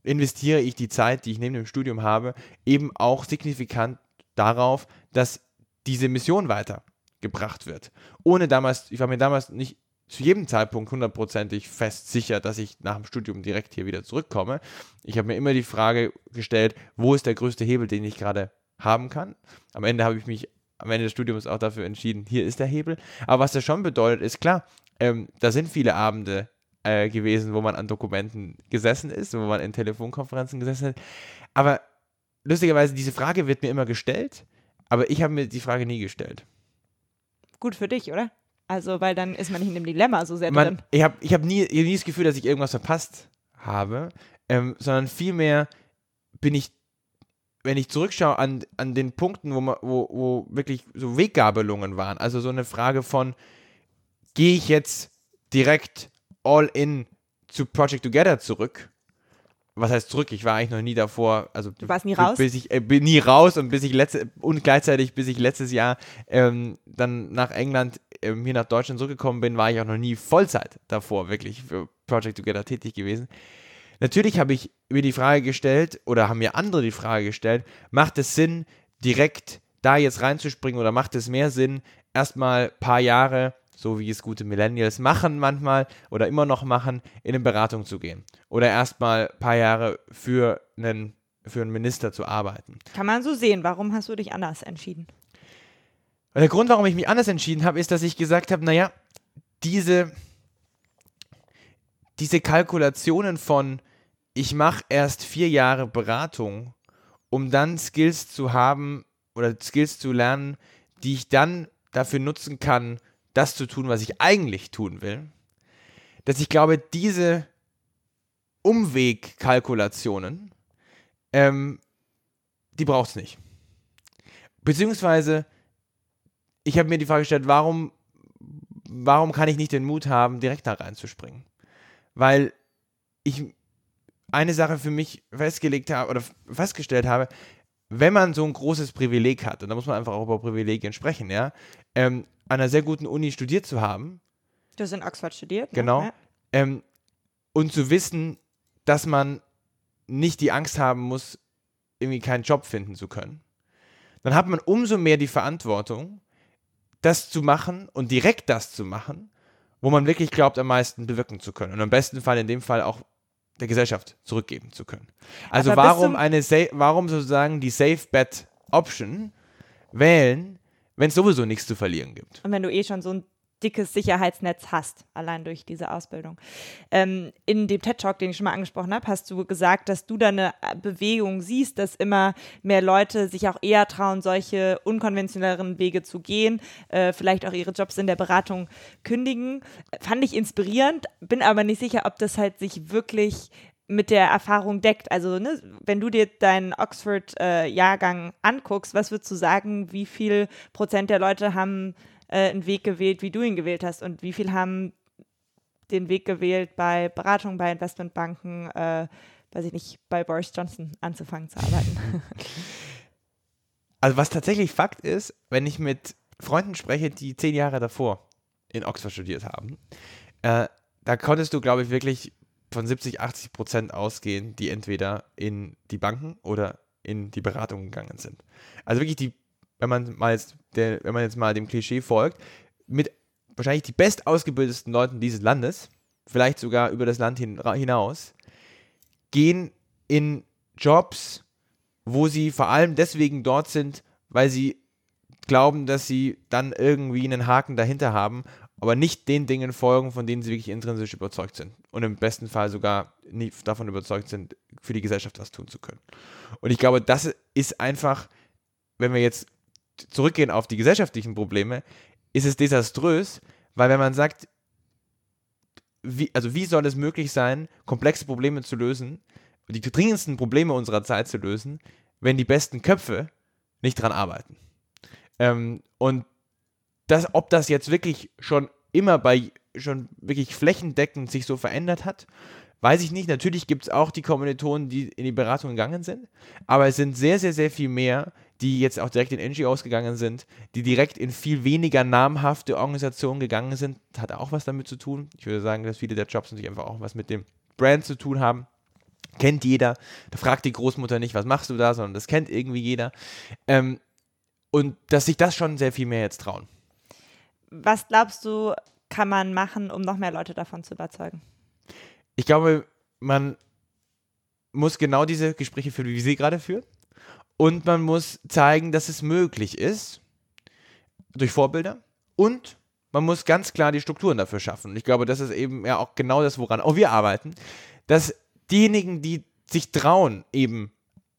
investiere ich die Zeit, die ich neben dem Studium habe, eben auch signifikant darauf, dass diese Mission weiter gebracht wird. Ohne damals, ich war mir damals nicht zu jedem Zeitpunkt hundertprozentig fest sicher, dass ich nach dem Studium direkt hier wieder zurückkomme. Ich habe mir immer die Frage gestellt, wo ist der größte Hebel, den ich gerade haben kann. Am Ende habe ich mich am Ende des Studiums auch dafür entschieden, hier ist der Hebel. Aber was das schon bedeutet, ist klar, ähm, da sind viele Abende äh, gewesen, wo man an Dokumenten gesessen ist, wo man in Telefonkonferenzen gesessen hat. Aber lustigerweise, diese Frage wird mir immer gestellt, aber ich habe mir die Frage nie gestellt gut für dich, oder? Also, weil dann ist man nicht in dem Dilemma so sehr man, drin. Ich habe ich hab nie, nie das Gefühl, dass ich irgendwas verpasst habe, ähm, sondern vielmehr bin ich, wenn ich zurückschaue an, an den Punkten, wo, man, wo, wo wirklich so Weggabelungen waren, also so eine Frage von, gehe ich jetzt direkt all in zu Project Together zurück was heißt zurück? Ich war eigentlich noch nie davor, also du warst nie raus? Bis ich äh, bin nie raus und bis ich letzte und gleichzeitig bis ich letztes Jahr ähm, dann nach England ähm, hier nach Deutschland zurückgekommen bin, war ich auch noch nie Vollzeit davor wirklich für Project Together tätig gewesen. Natürlich habe ich mir die Frage gestellt oder haben mir andere die Frage gestellt, macht es Sinn, direkt da jetzt reinzuspringen oder macht es mehr Sinn, erstmal ein paar Jahre so wie es gute Millennials machen manchmal oder immer noch machen, in eine Beratung zu gehen. Oder erstmal ein paar Jahre für einen, für einen Minister zu arbeiten. Kann man so sehen. Warum hast du dich anders entschieden? Der Grund, warum ich mich anders entschieden habe, ist, dass ich gesagt habe, naja, diese, diese Kalkulationen von, ich mache erst vier Jahre Beratung, um dann Skills zu haben oder Skills zu lernen, die ich dann dafür nutzen kann, das zu tun, was ich eigentlich tun will, dass ich glaube, diese Umwegkalkulationen, ähm, die braucht es nicht. Beziehungsweise, ich habe mir die Frage gestellt, warum, warum kann ich nicht den Mut haben, direkt da reinzuspringen? Weil ich eine Sache für mich festgelegt habe oder festgestellt habe, wenn man so ein großes Privileg hat, und da muss man einfach auch über Privilegien sprechen, ja, ähm, an einer sehr guten Uni studiert zu haben. Du hast in Oxford studiert. Ne? Genau. Ja. Ähm, und zu wissen, dass man nicht die Angst haben muss, irgendwie keinen Job finden zu können. Dann hat man umso mehr die Verantwortung, das zu machen und direkt das zu machen, wo man wirklich glaubt, am meisten bewirken zu können. Und im besten Fall in dem Fall auch der Gesellschaft zurückgeben zu können. Also Aber warum eine warum sozusagen die Safe Bet Option wählen, wenn es sowieso nichts zu verlieren gibt. Und wenn du eh schon so ein dickes Sicherheitsnetz hast, allein durch diese Ausbildung. Ähm, in dem TED-Talk, den ich schon mal angesprochen habe, hast du gesagt, dass du da eine Bewegung siehst, dass immer mehr Leute sich auch eher trauen, solche unkonventionelleren Wege zu gehen, äh, vielleicht auch ihre Jobs in der Beratung kündigen. Fand ich inspirierend, bin aber nicht sicher, ob das halt sich wirklich mit der Erfahrung deckt. Also, ne, wenn du dir deinen Oxford-Jahrgang äh, anguckst, was würdest du sagen, wie viel Prozent der Leute haben äh, einen Weg gewählt, wie du ihn gewählt hast und wie viel haben den Weg gewählt, bei Beratungen, bei Investmentbanken, äh, weiß ich nicht, bei Boris Johnson anzufangen zu arbeiten? (laughs) Also, was tatsächlich Fakt ist, wenn ich mit Freunden spreche, die zehn Jahre davor in Oxford studiert haben, äh, da konntest du, glaube ich, wirklich von 70, 80 Prozent ausgehen, die entweder in die Banken oder in die Beratung gegangen sind. Also wirklich die, wenn man mal jetzt, der, wenn man jetzt mal dem Klischee folgt, mit wahrscheinlich die best ausgebildetsten Leuten dieses Landes, vielleicht sogar über das Land hin, hinaus, gehen in Jobs, wo sie vor allem deswegen dort sind, weil sie glauben, dass sie dann irgendwie einen Haken dahinter haben aber nicht den Dingen folgen, von denen sie wirklich intrinsisch überzeugt sind. Und im besten Fall sogar nie davon überzeugt sind, für die Gesellschaft was tun zu können. Und ich glaube, das ist einfach, wenn wir jetzt zurückgehen auf die gesellschaftlichen Probleme, ist es desaströs, weil wenn man sagt, wie, also wie soll es möglich sein, komplexe Probleme zu lösen, die dringendsten Probleme unserer Zeit zu lösen, wenn die besten Köpfe nicht dran arbeiten? Ähm, und das, ob das jetzt wirklich schon immer bei, schon wirklich flächendeckend sich so verändert hat, weiß ich nicht. Natürlich gibt es auch die Kommilitonen, die in die Beratung gegangen sind, aber es sind sehr, sehr, sehr viel mehr, die jetzt auch direkt in NGOs gegangen sind, die direkt in viel weniger namhafte Organisationen gegangen sind. Hat auch was damit zu tun. Ich würde sagen, dass viele der Jobs natürlich einfach auch was mit dem Brand zu tun haben. Kennt jeder. Da fragt die Großmutter nicht, was machst du da, sondern das kennt irgendwie jeder. Ähm, und dass sich das schon sehr viel mehr jetzt trauen. Was glaubst du, kann man machen, um noch mehr Leute davon zu überzeugen? Ich glaube, man muss genau diese Gespräche führen, wie Sie gerade führen. Und man muss zeigen, dass es möglich ist, durch Vorbilder. Und man muss ganz klar die Strukturen dafür schaffen. Und ich glaube, das ist eben ja auch genau das, woran auch wir arbeiten, dass diejenigen, die sich trauen, eben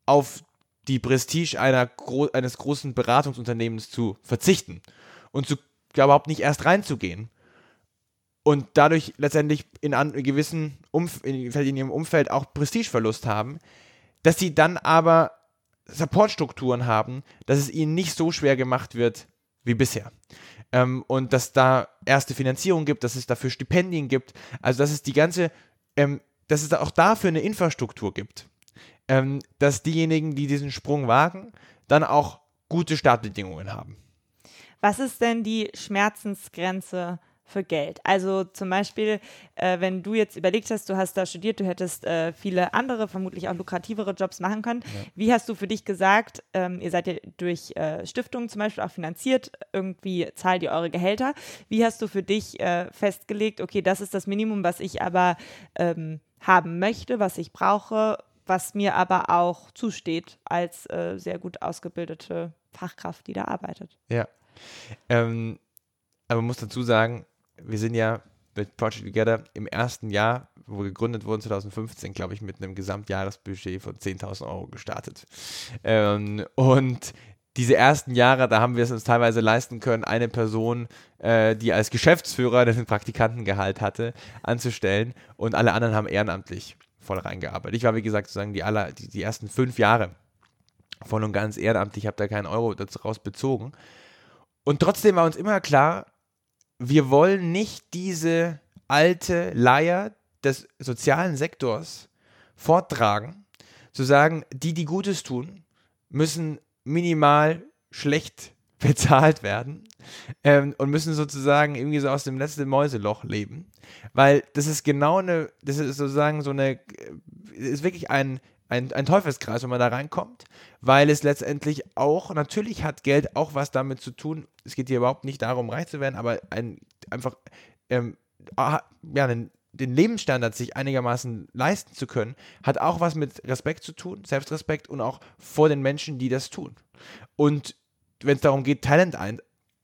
auf die Prestige einer, eines großen Beratungsunternehmens zu verzichten und zu überhaupt nicht erst reinzugehen und dadurch letztendlich in einem gewissen Umf in, in ihrem Umfeld auch Prestigeverlust haben, dass sie dann aber Supportstrukturen haben, dass es ihnen nicht so schwer gemacht wird wie bisher. Ähm, und dass da erste Finanzierung gibt, dass es dafür Stipendien gibt, also dass es die ganze, ähm, dass es auch dafür eine Infrastruktur gibt, ähm, dass diejenigen, die diesen Sprung wagen, dann auch gute Startbedingungen haben. Was ist denn die Schmerzensgrenze für Geld? Also zum Beispiel, äh, wenn du jetzt überlegt hast, du hast da studiert, du hättest äh, viele andere, vermutlich auch lukrativere Jobs machen können. Ja. Wie hast du für dich gesagt, ähm, ihr seid ja durch äh, Stiftungen zum Beispiel auch finanziert, irgendwie zahlt ihr eure Gehälter. Wie hast du für dich äh, festgelegt, okay, das ist das Minimum, was ich aber ähm, haben möchte, was ich brauche, was mir aber auch zusteht als äh, sehr gut ausgebildete Fachkraft, die da arbeitet? Ja. Ähm, aber man muss dazu sagen, wir sind ja mit Project Together im ersten Jahr, wo wir gegründet wurden, 2015, glaube ich, mit einem Gesamtjahresbudget von 10.000 Euro gestartet. Ähm, und diese ersten Jahre, da haben wir es uns teilweise leisten können, eine Person, äh, die als Geschäftsführer den Praktikantengehalt hatte, anzustellen und alle anderen haben ehrenamtlich voll reingearbeitet. Ich war, wie gesagt, sozusagen die, aller, die, die ersten fünf Jahre voll und ganz ehrenamtlich, ich habe da keinen Euro daraus bezogen. Und trotzdem war uns immer klar, wir wollen nicht diese alte Leier des sozialen Sektors forttragen, zu sagen, die, die Gutes tun, müssen minimal schlecht (laughs) bezahlt werden ähm, und müssen sozusagen irgendwie so aus dem letzten Mäuseloch leben. Weil das ist genau eine, das ist sozusagen so eine, ist wirklich ein ein, ein Teufelskreis, wenn man da reinkommt, weil es letztendlich auch, natürlich hat Geld auch was damit zu tun. Es geht hier überhaupt nicht darum, reich zu werden, aber ein, einfach ähm, ja, den, den Lebensstandard sich einigermaßen leisten zu können, hat auch was mit Respekt zu tun, Selbstrespekt und auch vor den Menschen, die das tun. Und wenn es darum geht, Talent ein,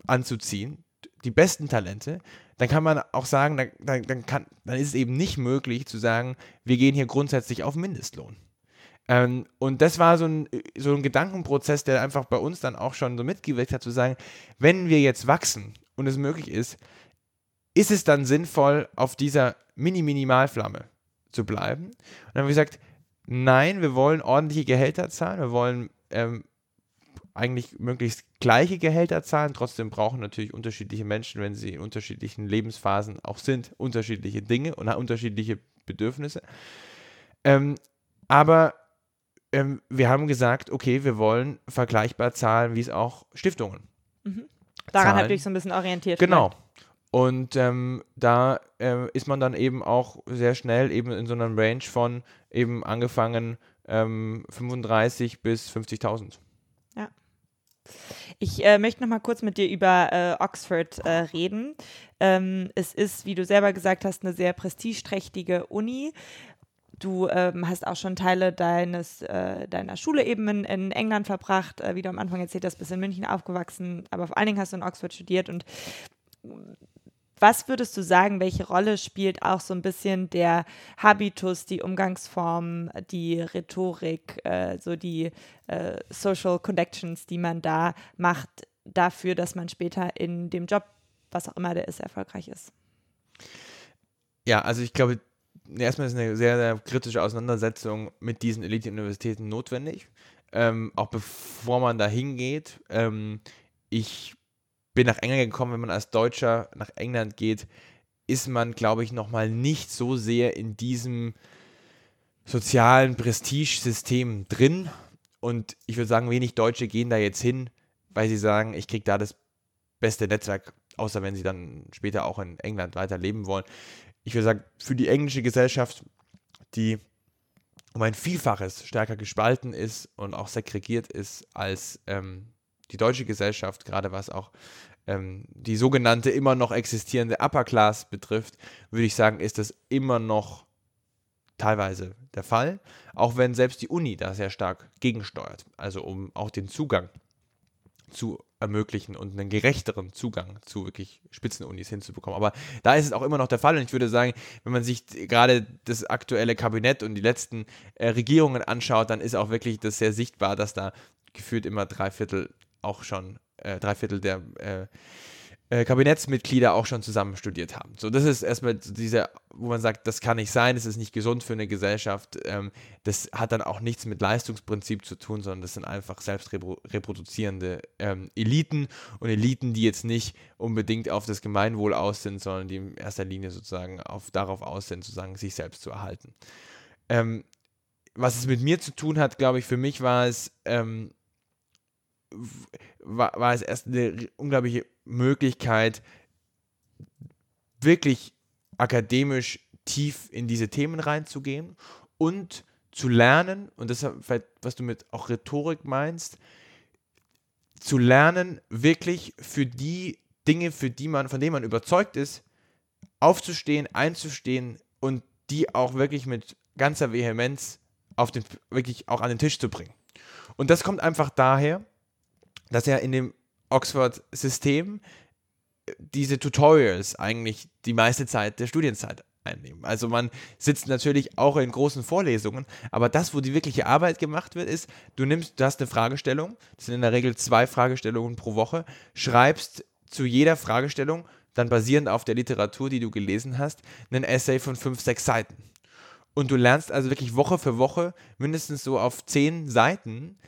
anzuziehen, die besten Talente, dann kann man auch sagen, dann, dann, kann, dann ist es eben nicht möglich zu sagen, wir gehen hier grundsätzlich auf Mindestlohn. Ähm, und das war so ein, so ein Gedankenprozess, der einfach bei uns dann auch schon so mitgewirkt hat, zu sagen, wenn wir jetzt wachsen und es möglich ist, ist es dann sinnvoll, auf dieser Mini-Minimalflamme zu bleiben? Und dann haben wir gesagt, nein, wir wollen ordentliche Gehälter zahlen, wir wollen ähm, eigentlich möglichst gleiche Gehälter zahlen. Trotzdem brauchen natürlich unterschiedliche Menschen, wenn sie in unterschiedlichen Lebensphasen auch sind, unterschiedliche Dinge und unterschiedliche Bedürfnisse. Ähm, aber ähm, wir haben gesagt, okay, wir wollen vergleichbar zahlen, wie es auch Stiftungen. Mhm. Daran zahlen. habt ihr euch so ein bisschen orientiert. Genau. Vielleicht. Und ähm, da äh, ist man dann eben auch sehr schnell eben in so einer Range von eben angefangen ähm, 35 bis 50.000. Ja. Ich äh, möchte noch mal kurz mit dir über äh, Oxford äh, reden. Ähm, es ist, wie du selber gesagt hast, eine sehr prestigeträchtige Uni. Du ähm, hast auch schon Teile deines, äh, deiner Schule eben in, in England verbracht, äh, wie du am Anfang erzählt hast, bist in München aufgewachsen, aber vor allen Dingen hast du in Oxford studiert und was würdest du sagen, welche Rolle spielt auch so ein bisschen der Habitus, die Umgangsform, die Rhetorik, äh, so die äh, Social Connections, die man da macht, dafür, dass man später in dem Job, was auch immer der ist, erfolgreich ist? Ja, also ich glaube, erstmal ist eine sehr, sehr kritische Auseinandersetzung mit diesen Elite-Universitäten notwendig. Ähm, auch bevor man da hingeht. Ähm, ich bin nach England gekommen, wenn man als Deutscher nach England geht, ist man, glaube ich, nochmal nicht so sehr in diesem sozialen Prestigesystem drin. Und ich würde sagen, wenig Deutsche gehen da jetzt hin, weil sie sagen, ich kriege da das beste Netzwerk, außer wenn sie dann später auch in England weiterleben wollen. Ich würde sagen, für die englische Gesellschaft, die um ein Vielfaches stärker gespalten ist und auch segregiert ist als ähm, die deutsche Gesellschaft, gerade was auch ähm, die sogenannte immer noch existierende Upper Class betrifft, würde ich sagen, ist das immer noch teilweise der Fall, auch wenn selbst die Uni da sehr stark gegensteuert, also um auch den Zugang zu ermöglichen und einen gerechteren Zugang zu wirklich Spitzenunis hinzubekommen. Aber da ist es auch immer noch der Fall und ich würde sagen, wenn man sich gerade das aktuelle Kabinett und die letzten äh, Regierungen anschaut, dann ist auch wirklich das sehr sichtbar, dass da gefühlt immer drei Viertel auch schon, äh, drei Viertel der äh, äh, Kabinettsmitglieder auch schon zusammen studiert haben. So, das ist erstmal diese, wo man sagt, das kann nicht sein, das ist nicht gesund für eine Gesellschaft. Ähm, das hat dann auch nichts mit Leistungsprinzip zu tun, sondern das sind einfach selbst reproduzierende ähm, Eliten und Eliten, die jetzt nicht unbedingt auf das Gemeinwohl aus sind, sondern die in erster Linie sozusagen auf, darauf aus sind, sozusagen sich selbst zu erhalten. Ähm, was es mit mir zu tun hat, glaube ich, für mich war es, ähm, war, war es erst eine unglaubliche Möglichkeit, wirklich akademisch tief in diese Themen reinzugehen und zu lernen, und das vielleicht, was du mit auch Rhetorik meinst, zu lernen, wirklich für die Dinge, für die man, von denen man überzeugt ist, aufzustehen, einzustehen und die auch wirklich mit ganzer Vehemenz auf den, wirklich auch an den Tisch zu bringen. Und das kommt einfach daher, dass er in dem Oxford-System diese Tutorials eigentlich die meiste Zeit der Studienzeit einnehmen. Also man sitzt natürlich auch in großen Vorlesungen, aber das, wo die wirkliche Arbeit gemacht wird, ist, du nimmst, du hast eine Fragestellung, das sind in der Regel zwei Fragestellungen pro Woche, schreibst zu jeder Fragestellung, dann basierend auf der Literatur, die du gelesen hast, einen Essay von fünf, sechs Seiten. Und du lernst also wirklich Woche für Woche mindestens so auf zehn Seiten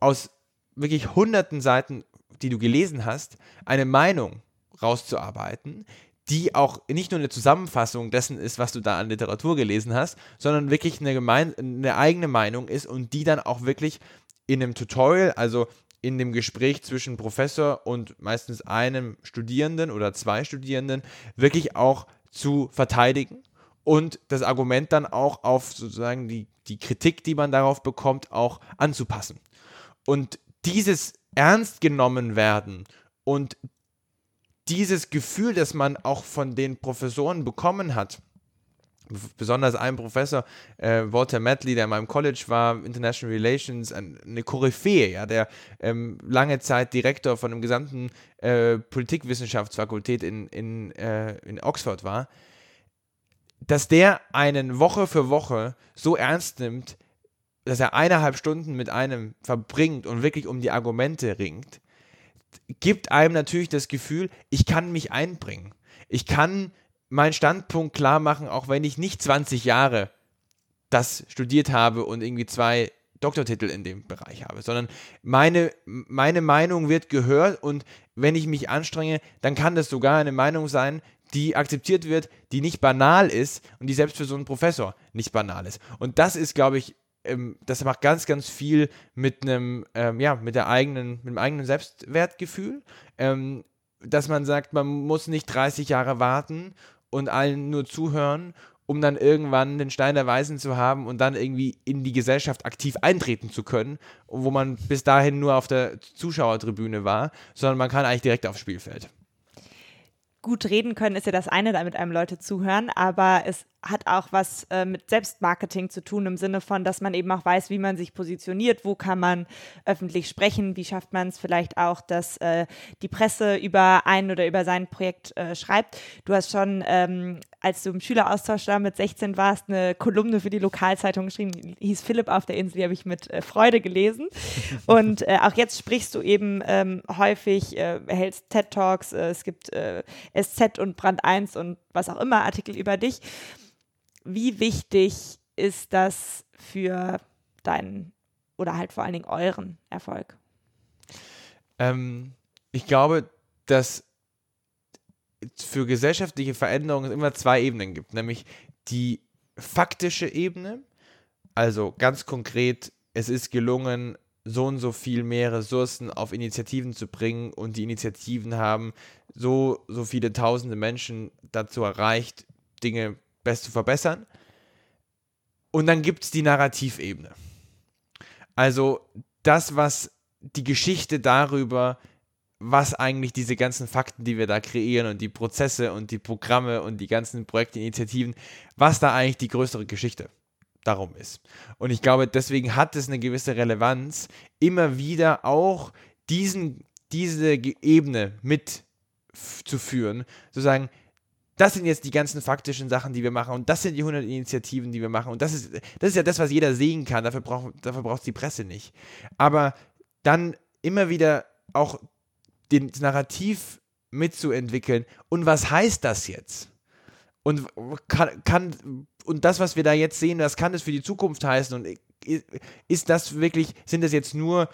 aus wirklich hunderten Seiten, die du gelesen hast, eine Meinung rauszuarbeiten, die auch nicht nur eine Zusammenfassung dessen ist, was du da an Literatur gelesen hast, sondern wirklich eine, gemein, eine eigene Meinung ist und die dann auch wirklich in einem Tutorial, also in dem Gespräch zwischen Professor und meistens einem Studierenden oder zwei Studierenden, wirklich auch zu verteidigen und das Argument dann auch auf sozusagen die, die Kritik, die man darauf bekommt, auch anzupassen. Und dieses ernst genommen werden und dieses Gefühl, das man auch von den Professoren bekommen hat, besonders ein Professor, äh, Walter Medley, der in meinem College war, International Relations, eine Koryphäe, ja, der ähm, lange Zeit Direktor von dem gesamten äh, Politikwissenschaftsfakultät in, in, äh, in Oxford war, dass der einen Woche für Woche so ernst nimmt, dass er eineinhalb Stunden mit einem verbringt und wirklich um die Argumente ringt, gibt einem natürlich das Gefühl, ich kann mich einbringen. Ich kann meinen Standpunkt klar machen, auch wenn ich nicht 20 Jahre das studiert habe und irgendwie zwei Doktortitel in dem Bereich habe, sondern meine, meine Meinung wird gehört und wenn ich mich anstrenge, dann kann das sogar eine Meinung sein, die akzeptiert wird, die nicht banal ist und die selbst für so einen Professor nicht banal ist. Und das ist, glaube ich, ähm, das macht ganz, ganz viel mit einem, ähm, ja, mit der eigenen, mit dem eigenen Selbstwertgefühl. Ähm, dass man sagt, man muss nicht 30 Jahre warten und allen nur zuhören, um dann irgendwann den Stein der Weisen zu haben und dann irgendwie in die Gesellschaft aktiv eintreten zu können, wo man bis dahin nur auf der Zuschauertribüne war, sondern man kann eigentlich direkt aufs Spielfeld gut reden können ist ja das eine, damit einem Leute zuhören, aber es hat auch was äh, mit Selbstmarketing zu tun, im Sinne von, dass man eben auch weiß, wie man sich positioniert, wo kann man öffentlich sprechen, wie schafft man es vielleicht auch, dass äh, die Presse über ein oder über sein Projekt äh, schreibt. Du hast schon, ähm, als du im Schüleraustausch da mit 16 warst, eine Kolumne für die Lokalzeitung geschrieben, die hieß Philipp auf der Insel, die habe ich mit äh, Freude gelesen. (laughs) Und äh, auch jetzt sprichst du eben ähm, häufig, äh, hältst TED-Talks, es gibt SZ und Brand 1 und was auch immer, Artikel über dich. Wie wichtig ist das für deinen oder halt vor allen Dingen euren Erfolg? Ähm, ich glaube, dass für gesellschaftliche Veränderungen immer zwei Ebenen gibt, nämlich die faktische Ebene, also ganz konkret, es ist gelungen, so und so viel mehr Ressourcen auf Initiativen zu bringen und die Initiativen haben so, so viele tausende Menschen dazu erreicht, Dinge best zu verbessern. Und dann gibt es die Narrativebene. Also das, was die Geschichte darüber, was eigentlich diese ganzen Fakten, die wir da kreieren und die Prozesse und die Programme und die ganzen Projekte, Initiativen, was da eigentlich die größere Geschichte darum ist. Und ich glaube, deswegen hat es eine gewisse Relevanz, immer wieder auch diesen, diese Ebene mitzuführen, zu sagen, das sind jetzt die ganzen faktischen Sachen, die wir machen und das sind die 100 Initiativen, die wir machen und das ist, das ist ja das, was jeder sehen kann, dafür braucht dafür braucht die Presse nicht. Aber dann immer wieder auch den Narrativ mitzuentwickeln und was heißt das jetzt? Und kann, kann und das, was wir da jetzt sehen, was kann das für die Zukunft heißen? Und ist das wirklich, sind das jetzt nur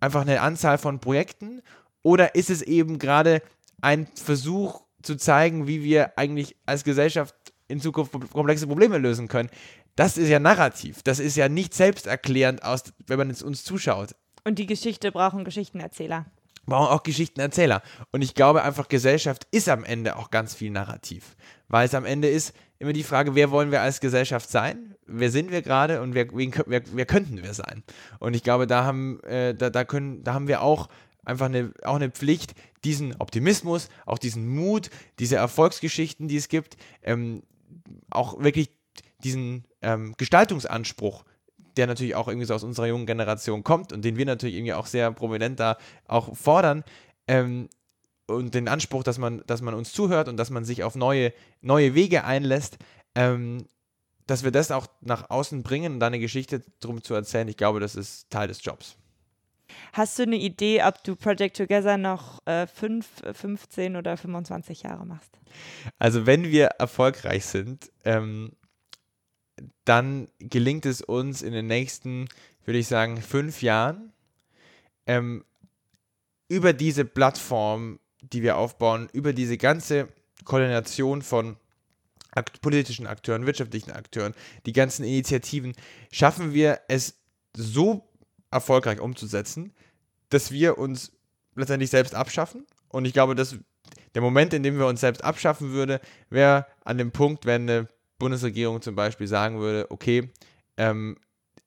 einfach eine Anzahl von Projekten oder ist es eben gerade ein Versuch zu zeigen, wie wir eigentlich als Gesellschaft in Zukunft komplexe Probleme lösen können? Das ist ja narrativ. Das ist ja nicht selbsterklärend, aus, wenn man uns zuschaut. Und die Geschichte braucht einen Geschichtenerzähler brauchen auch Geschichtenerzähler. Und ich glaube einfach, Gesellschaft ist am Ende auch ganz viel Narrativ. Weil es am Ende ist immer die Frage, wer wollen wir als Gesellschaft sein? Wer sind wir gerade und wer, wen, wer, wer, könnten wir sein? Und ich glaube, da haben, äh, da, da, können, da haben wir auch einfach eine, auch eine Pflicht, diesen Optimismus, auch diesen Mut, diese Erfolgsgeschichten, die es gibt, ähm, auch wirklich diesen ähm, Gestaltungsanspruch der natürlich auch irgendwie so aus unserer jungen Generation kommt und den wir natürlich irgendwie auch sehr prominent da auch fordern. Ähm, und den Anspruch, dass man, dass man uns zuhört und dass man sich auf neue, neue Wege einlässt, ähm, dass wir das auch nach außen bringen und da eine Geschichte drum zu erzählen, ich glaube, das ist Teil des Jobs. Hast du eine Idee, ob du Project Together noch äh, 5, 15 oder 25 Jahre machst? Also wenn wir erfolgreich sind, ähm, dann gelingt es uns in den nächsten, würde ich sagen, fünf Jahren, ähm, über diese Plattform, die wir aufbauen, über diese ganze Koordination von akt politischen Akteuren, wirtschaftlichen Akteuren, die ganzen Initiativen, schaffen wir es so erfolgreich umzusetzen, dass wir uns letztendlich selbst abschaffen. Und ich glaube, dass der Moment, in dem wir uns selbst abschaffen würde, wäre an dem Punkt, wenn eine Bundesregierung zum Beispiel sagen würde, okay, ähm,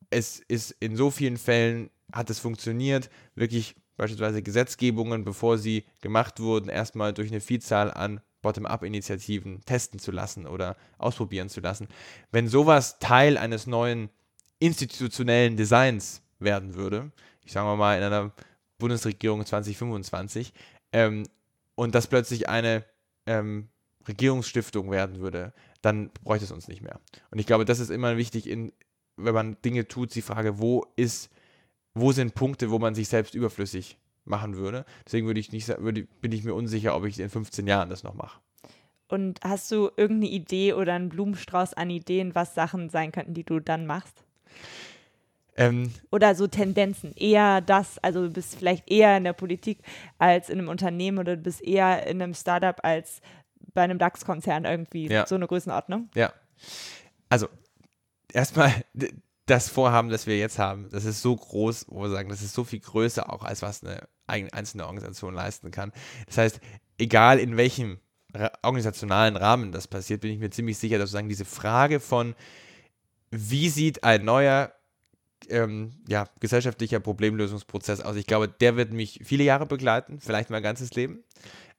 es ist in so vielen Fällen hat es funktioniert, wirklich beispielsweise Gesetzgebungen, bevor sie gemacht wurden, erstmal durch eine Vielzahl an Bottom-up-Initiativen testen zu lassen oder ausprobieren zu lassen. Wenn sowas Teil eines neuen institutionellen Designs werden würde, ich sage mal in einer Bundesregierung 2025, ähm, und das plötzlich eine ähm, Regierungsstiftung werden würde, dann bräuchte es uns nicht mehr. Und ich glaube, das ist immer wichtig, in, wenn man Dinge tut, die Frage, wo ist, wo sind Punkte, wo man sich selbst überflüssig machen würde. Deswegen würde ich nicht, würde, bin ich mir unsicher, ob ich in 15 Jahren das noch mache. Und hast du irgendeine Idee oder einen Blumenstrauß an Ideen, was Sachen sein könnten, die du dann machst? Ähm, oder so Tendenzen. Eher das, also du bist vielleicht eher in der Politik als in einem Unternehmen oder du bist eher in einem Startup als bei einem DAX-Konzern irgendwie ja. so eine Größenordnung. Ja. Also, erstmal das Vorhaben, das wir jetzt haben, das ist so groß, wo wir sagen, das ist so viel größer auch, als was eine einzelne Organisation leisten kann. Das heißt, egal in welchem organisationalen Rahmen das passiert, bin ich mir ziemlich sicher, dass sozusagen diese Frage von, wie sieht ein neuer ähm, ja, gesellschaftlicher Problemlösungsprozess aus? Ich glaube, der wird mich viele Jahre begleiten, vielleicht mein ganzes Leben,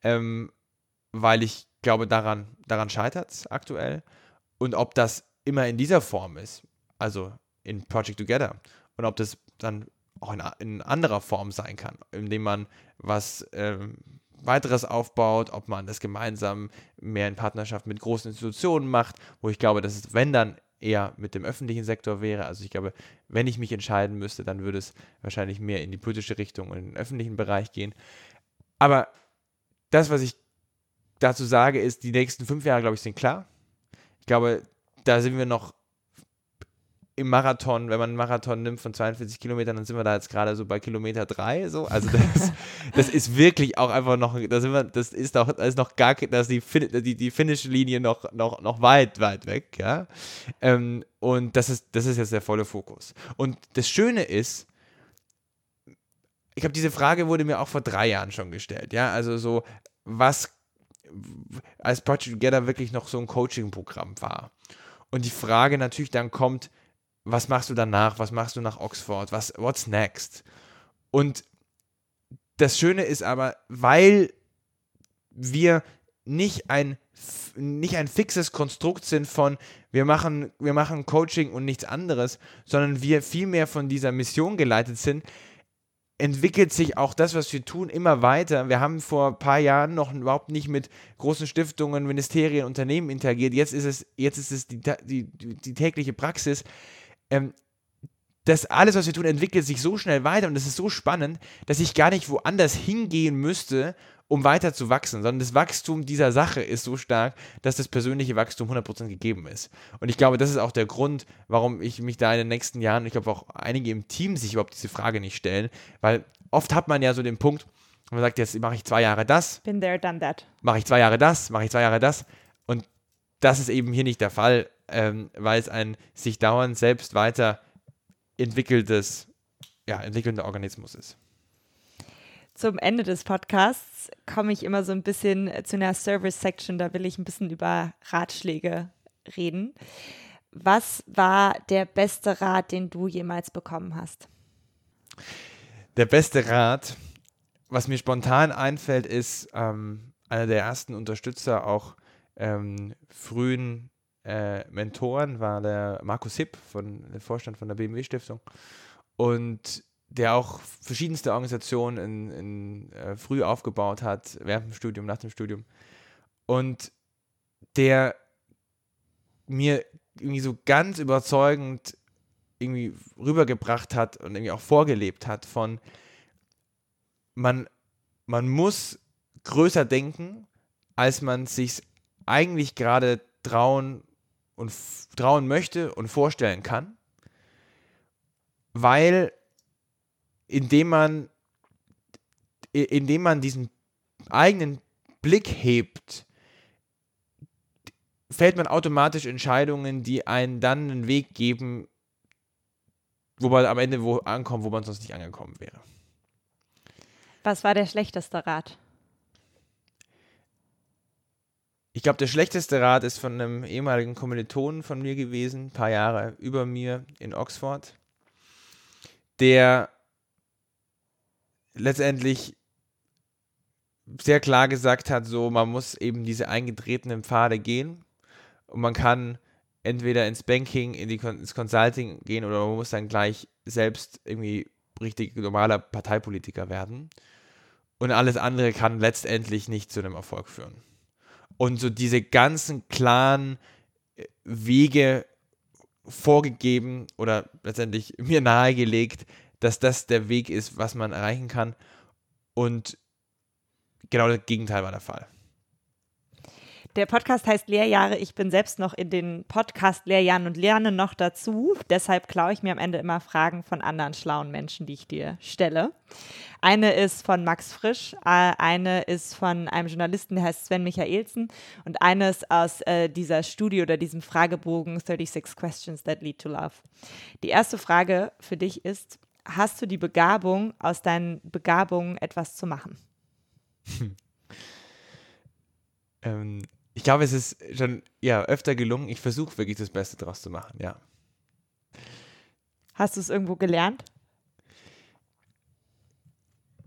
ähm, weil ich glaube, daran, daran scheitert es aktuell. Und ob das immer in dieser Form ist, also in Project Together, und ob das dann auch in, in anderer Form sein kann, indem man was ähm, weiteres aufbaut, ob man das gemeinsam mehr in Partnerschaft mit großen Institutionen macht, wo ich glaube, dass es, wenn dann eher mit dem öffentlichen Sektor wäre. Also ich glaube, wenn ich mich entscheiden müsste, dann würde es wahrscheinlich mehr in die politische Richtung und in den öffentlichen Bereich gehen. Aber das, was ich dazu sage, ist, die nächsten fünf Jahre, glaube ich, sind klar. Ich glaube, da sind wir noch im Marathon, wenn man einen Marathon nimmt von 42 Kilometern, dann sind wir da jetzt gerade so bei Kilometer 3. So. Also das, (laughs) das ist wirklich auch einfach noch, da sind wir, das ist auch, da ist noch gar, da ist die, die, die Finish-Linie noch, noch, noch weit, weit weg, ja. Ähm, und das ist, das ist jetzt der volle Fokus. Und das Schöne ist, ich glaube, diese Frage wurde mir auch vor drei Jahren schon gestellt, ja. Also so, was als Project Together wirklich noch so ein Coaching-Programm war. Und die Frage natürlich dann kommt, was machst du danach? Was machst du nach Oxford? Was, what's next? Und das Schöne ist aber, weil wir nicht ein, nicht ein fixes Konstrukt sind von wir machen, wir machen Coaching und nichts anderes, sondern wir vielmehr von dieser Mission geleitet sind, entwickelt sich auch das, was wir tun, immer weiter. Wir haben vor ein paar Jahren noch überhaupt nicht mit großen Stiftungen, Ministerien, Unternehmen interagiert. Jetzt ist es, jetzt ist es die, die, die tägliche Praxis ähm, das alles, was wir tun, entwickelt sich so schnell weiter und es ist so spannend, dass ich gar nicht woanders hingehen müsste, um weiter zu wachsen, sondern das Wachstum dieser Sache ist so stark, dass das persönliche Wachstum 100% gegeben ist. Und ich glaube, das ist auch der Grund, warum ich mich da in den nächsten Jahren, ich glaube auch einige im Team sich überhaupt diese Frage nicht stellen, weil oft hat man ja so den Punkt, man sagt, jetzt mache ich zwei Jahre das. Been there, done that. Mache ich zwei Jahre das, mache ich zwei Jahre das. Und das ist eben hier nicht der Fall ähm, weil es ein sich dauernd selbst weiterentwickeltes, ja, entwickelnder Organismus ist. Zum Ende des Podcasts komme ich immer so ein bisschen zu einer Service-Section, da will ich ein bisschen über Ratschläge reden. Was war der beste Rat, den du jemals bekommen hast? Der beste Rat, was mir spontan einfällt, ist ähm, einer der ersten Unterstützer auch ähm, frühen äh, Mentoren war der Markus Hipp, von, der Vorstand von der BMW Stiftung. Und der auch verschiedenste Organisationen in, in, äh, früh aufgebaut hat, während dem Studium, nach dem Studium. Und der mir irgendwie so ganz überzeugend irgendwie rübergebracht hat und irgendwie auch vorgelebt hat von man, man muss größer denken, als man sich eigentlich gerade trauen und trauen möchte und vorstellen kann, weil indem man, indem man diesen eigenen Blick hebt, fällt man automatisch Entscheidungen, die einen dann einen Weg geben, wo man am Ende wo ankommt, wo man sonst nicht angekommen wäre. Was war der schlechteste Rat? Ich glaube, der schlechteste Rat ist von einem ehemaligen Kommilitonen von mir gewesen, ein paar Jahre über mir in Oxford, der letztendlich sehr klar gesagt hat, so man muss eben diese eingetretenen Pfade gehen und man kann entweder ins Banking, in die, ins Consulting gehen oder man muss dann gleich selbst irgendwie richtig normaler Parteipolitiker werden. Und alles andere kann letztendlich nicht zu einem Erfolg führen und so diese ganzen klaren äh, Wege vorgegeben oder letztendlich (laughs) mir nahegelegt, dass das der Weg ist, was man erreichen kann. Und genau das Gegenteil war der Fall. Der Podcast heißt Lehrjahre. Ich bin selbst noch in den Podcast-Lehrjahren und lerne noch dazu. Deshalb klaue ich mir am Ende immer Fragen von anderen schlauen Menschen, die ich dir stelle. Eine ist von Max Frisch, äh, eine ist von einem Journalisten, der heißt Sven Michaelsen und eine ist aus äh, dieser Studie oder diesem Fragebogen 36 Questions that lead to love. Die erste Frage für dich ist, hast du die Begabung, aus deinen Begabungen etwas zu machen? Hm. Ähm, ich glaube, es ist schon ja, öfter gelungen. Ich versuche wirklich das Beste draus zu machen, ja. Hast du es irgendwo gelernt?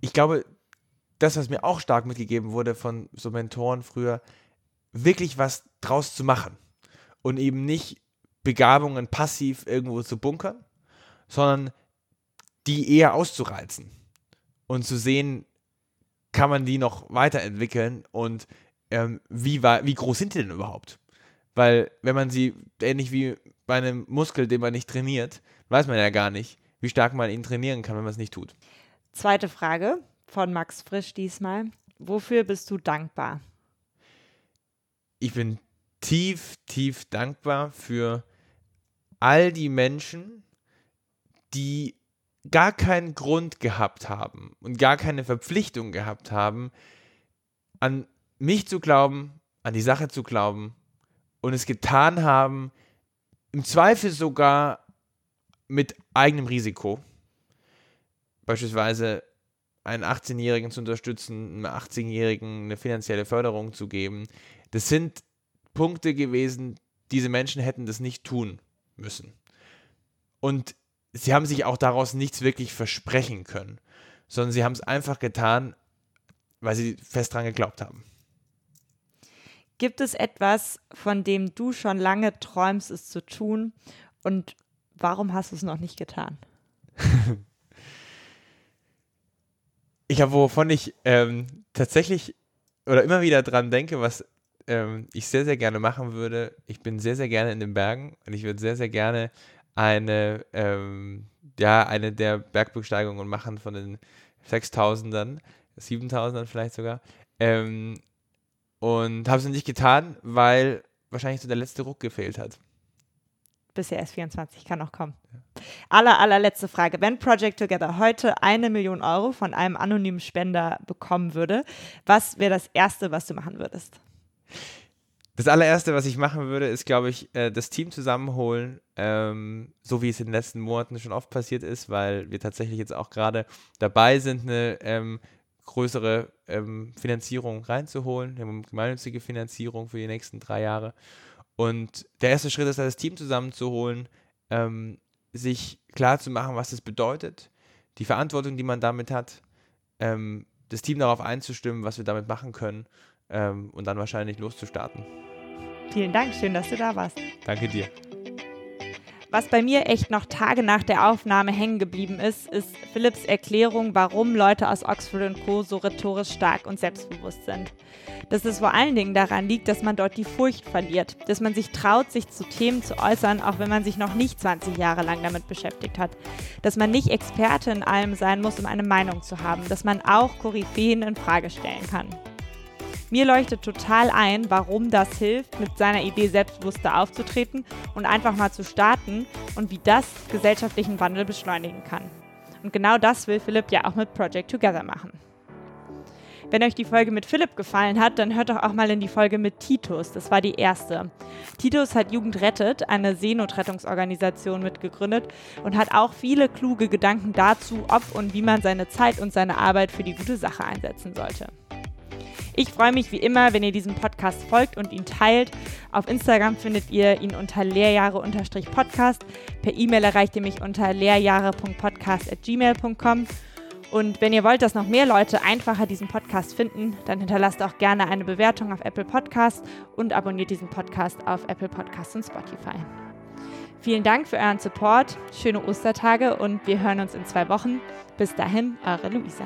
Ich glaube, das, was mir auch stark mitgegeben wurde von so Mentoren früher, wirklich was draus zu machen. und eben nicht Begabungen passiv irgendwo zu bunkern, sondern die eher auszureizen und zu sehen, kann man die noch weiterentwickeln und ähm, wie, wie groß sind die denn überhaupt? Weil wenn man sie, ähnlich wie bei einem Muskel, den man nicht trainiert, weiß man ja gar nicht, wie stark man ihn trainieren kann, wenn man es nicht tut. Zweite Frage von Max Frisch diesmal. Wofür bist du dankbar? Ich bin tief, tief dankbar für all die Menschen, die gar keinen Grund gehabt haben und gar keine Verpflichtung gehabt haben, an mich zu glauben, an die Sache zu glauben und es getan haben, im Zweifel sogar mit eigenem Risiko. Beispielsweise einen 18-Jährigen zu unterstützen, einem 18-Jährigen eine finanzielle Förderung zu geben. Das sind Punkte gewesen, diese Menschen hätten das nicht tun müssen. Und sie haben sich auch daraus nichts wirklich versprechen können, sondern sie haben es einfach getan, weil sie fest dran geglaubt haben. Gibt es etwas, von dem du schon lange träumst, es zu tun? Und warum hast du es noch nicht getan? ich habe, wovon ich ähm, tatsächlich oder immer wieder dran denke, was ähm, ich sehr, sehr gerne machen würde. Ich bin sehr, sehr gerne in den Bergen und ich würde sehr, sehr gerne eine, ähm, ja, eine der Bergbesteigungen machen von den 6000ern, 7000ern vielleicht sogar. Ähm, und habe es nicht getan, weil wahrscheinlich so der letzte Ruck gefehlt hat. Bisher erst 24, kann noch kommen. Ja. Aller, allerletzte Frage. Wenn Project Together heute eine Million Euro von einem anonymen Spender bekommen würde, was wäre das Erste, was du machen würdest? Das allererste, was ich machen würde, ist, glaube ich, äh, das Team zusammenholen, ähm, so wie es in den letzten Monaten schon oft passiert ist, weil wir tatsächlich jetzt auch gerade dabei sind, eine ähm, größere ähm, Finanzierung reinzuholen. Wir haben gemeinnützige Finanzierung für die nächsten drei Jahre. Und der erste Schritt ist, das Team zusammenzuholen, ähm, sich klar zu machen, was das bedeutet, die Verantwortung, die man damit hat, ähm, das Team darauf einzustimmen, was wir damit machen können ähm, und dann wahrscheinlich loszustarten. Vielen Dank, schön, dass du da warst. Danke dir. Was bei mir echt noch Tage nach der Aufnahme hängen geblieben ist, ist Philipps Erklärung, warum Leute aus Oxford Co. so rhetorisch stark und selbstbewusst sind. Dass es vor allen Dingen daran liegt, dass man dort die Furcht verliert, dass man sich traut, sich zu Themen zu äußern, auch wenn man sich noch nicht 20 Jahre lang damit beschäftigt hat. Dass man nicht Experte in allem sein muss, um eine Meinung zu haben, dass man auch Koryphäen in Frage stellen kann. Mir leuchtet total ein, warum das hilft, mit seiner Idee selbstbewusster aufzutreten und einfach mal zu starten und wie das gesellschaftlichen Wandel beschleunigen kann. Und genau das will Philipp ja auch mit Project Together machen. Wenn euch die Folge mit Philipp gefallen hat, dann hört doch auch mal in die Folge mit Titus. Das war die erste. Titus hat Jugend rettet, eine Seenotrettungsorganisation mitgegründet und hat auch viele kluge Gedanken dazu, ob und wie man seine Zeit und seine Arbeit für die gute Sache einsetzen sollte. Ich freue mich wie immer, wenn ihr diesem Podcast folgt und ihn teilt. Auf Instagram findet ihr ihn unter lehrjahre-podcast. Per E-Mail erreicht ihr mich unter lehrjahre.podcast.gmail.com. Und wenn ihr wollt, dass noch mehr Leute einfacher diesen Podcast finden, dann hinterlasst auch gerne eine Bewertung auf Apple Podcast und abonniert diesen Podcast auf Apple Podcast und Spotify. Vielen Dank für euren Support, schöne Ostertage und wir hören uns in zwei Wochen. Bis dahin, eure Luisa.